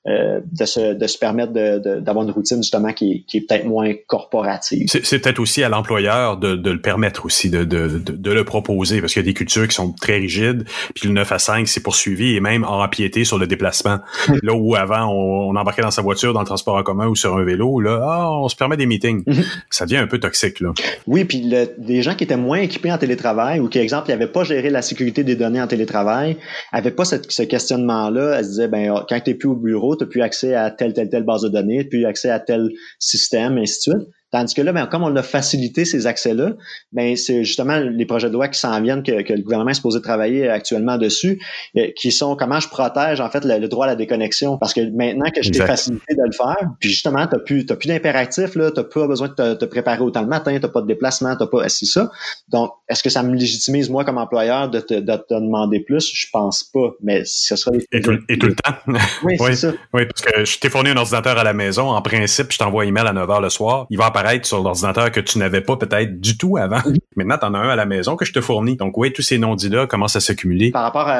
euh, de, se, de se permettre d'avoir une routine justement qui, qui est peut-être moins corporative. C'est peut-être aussi à l'employeur de, de, le permettre aussi, de, de, de, le proposer, parce qu'il y a des cultures qui sont très rigides, puis le 9 à 5, c'est poursuivi et même empiété sur le déplacement. là où avant, on, on, embarquait dans sa voiture, dans le transport en commun ou sur un vélo, là, ah, on se permet des meetings. Mhm. Ça devient un peu toxique. Là. Oui, puis le, des gens qui étaient moins équipés en télétravail ou qui, exemple, n'avaient pas géré la sécurité des données en télétravail, avaient pas cette, ce questionnement-là. Elle se disait, ben, quand tu n'es plus au bureau, tu n'as accès à telle, telle, telle base de données, plus accès à tel système, et ainsi de suite. Tandis que là, ben, comme on a facilité ces accès-là, ben, c'est justement les projets de loi qui s'en viennent, que, le gouvernement est supposé travailler actuellement dessus, euh, qui sont comment je protège en fait le, droit à la déconnexion. Parce que maintenant que je t'ai facilité de le faire, puis justement, tu n'as plus, plus d'impératif, tu n'as pas besoin de te, préparer autant le matin, tu n'as pas de déplacement, tu n'as pas c'est ça. Donc, est-ce que ça me légitimise, moi, comme employeur, de te, de te demander plus? Je pense pas, mais ce sera... Et tout, et tout le temps. Oui, c'est ça. Oui, parce que je t'ai fourni un ordinateur à la maison. En principe, je t'envoie email à 9 h le soir. Il va apparaître sur l'ordinateur que tu n'avais pas peut-être du tout avant. Maintenant, tu en as un à la maison que je te fournis. Donc oui, tous ces non-dits-là commencent à s'accumuler. Par rapport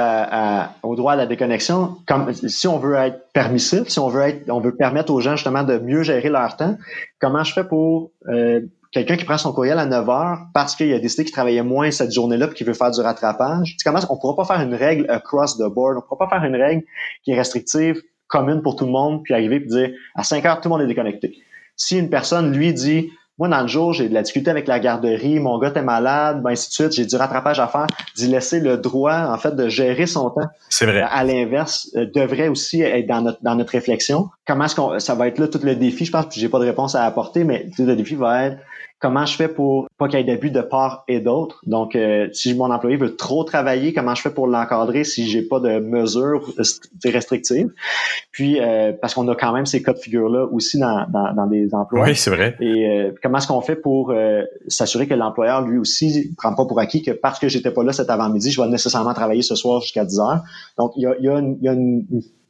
au droit à la déconnexion, comme si on veut être permissif, si on veut être, on veut permettre aux gens justement de mieux gérer leur temps, comment je fais pour euh, quelqu'un qui prend son courriel à 9 heures parce qu'il a décidé qu'il travaillait moins cette journée-là et qu'il veut faire du rattrapage? Tu commences, on pourra pas faire une règle across the board. On pourra pas faire une règle qui est restrictive, commune pour tout le monde, puis arriver et dire à 5 heures, tout le monde est déconnecté. Si une personne, lui, dit moi, dans le jour, j'ai de la difficulté avec la garderie, mon gars est malade, ben ainsi de suite, j'ai du rattrapage à faire, d'y laisser le droit, en fait, de gérer son temps. C'est vrai. À l'inverse, euh, devrait aussi être dans notre, dans notre réflexion. Comment est-ce qu'on, ça va être là tout le défi, je pense, que j'ai pas de réponse à apporter, mais le défi va être comment je fais pour pas qu'il y ait d'abus de part et d'autre? Donc, euh, si mon employé veut trop travailler, comment je fais pour l'encadrer si j'ai pas de mesures restrictives? Puis, euh, parce qu'on a quand même ces cas de figure-là aussi dans, dans, dans, des emplois. Oui, c'est vrai. Et euh, comment est-ce qu'on fait pour s'assurer que l'employeur, lui aussi, prend pas pour acquis que parce que j'étais pas là cet avant-midi, je vais nécessairement travailler ce soir jusqu'à 10 heures? Donc, il y a, y a il y a une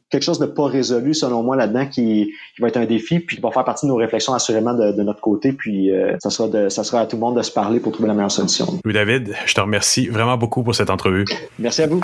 quelque chose de pas résolu selon moi là-dedans qui, qui, va être un défi puis qui va faire partie de nos réflexions assurément de, de notre côté puis euh, ça sera de, ça sera à tout le monde de se parler pour trouver la meilleure solution. Louis David, je te remercie vraiment beaucoup pour cette entrevue. Merci à vous.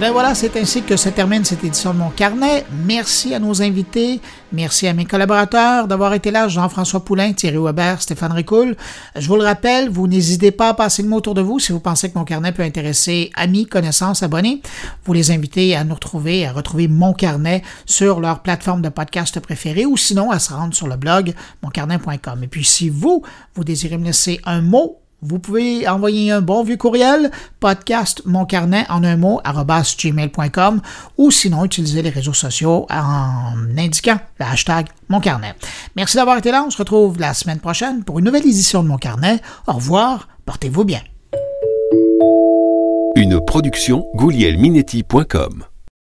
Ben voilà, c'est ainsi que se termine cette édition de mon carnet. Merci à nos invités. Merci à mes collaborateurs d'avoir été là. Jean-François Poulain, Thierry Weber, Stéphane Ricoul. Je vous le rappelle, vous n'hésitez pas à passer le mot autour de vous si vous pensez que mon carnet peut intéresser amis, connaissances, abonnés. Vous les invitez à nous retrouver, à retrouver mon carnet sur leur plateforme de podcast préférée ou sinon à se rendre sur le blog moncarnet.com. Et puis si vous, vous désirez me laisser un mot vous pouvez envoyer un bon vieux courriel, podcast mon carnet en un mot, gmail.com, ou sinon utiliser les réseaux sociaux en indiquant le hashtag mon carnet. Merci d'avoir été là. On se retrouve la semaine prochaine pour une nouvelle édition de mon carnet. Au revoir. Portez-vous bien. Une production goulielminetti.com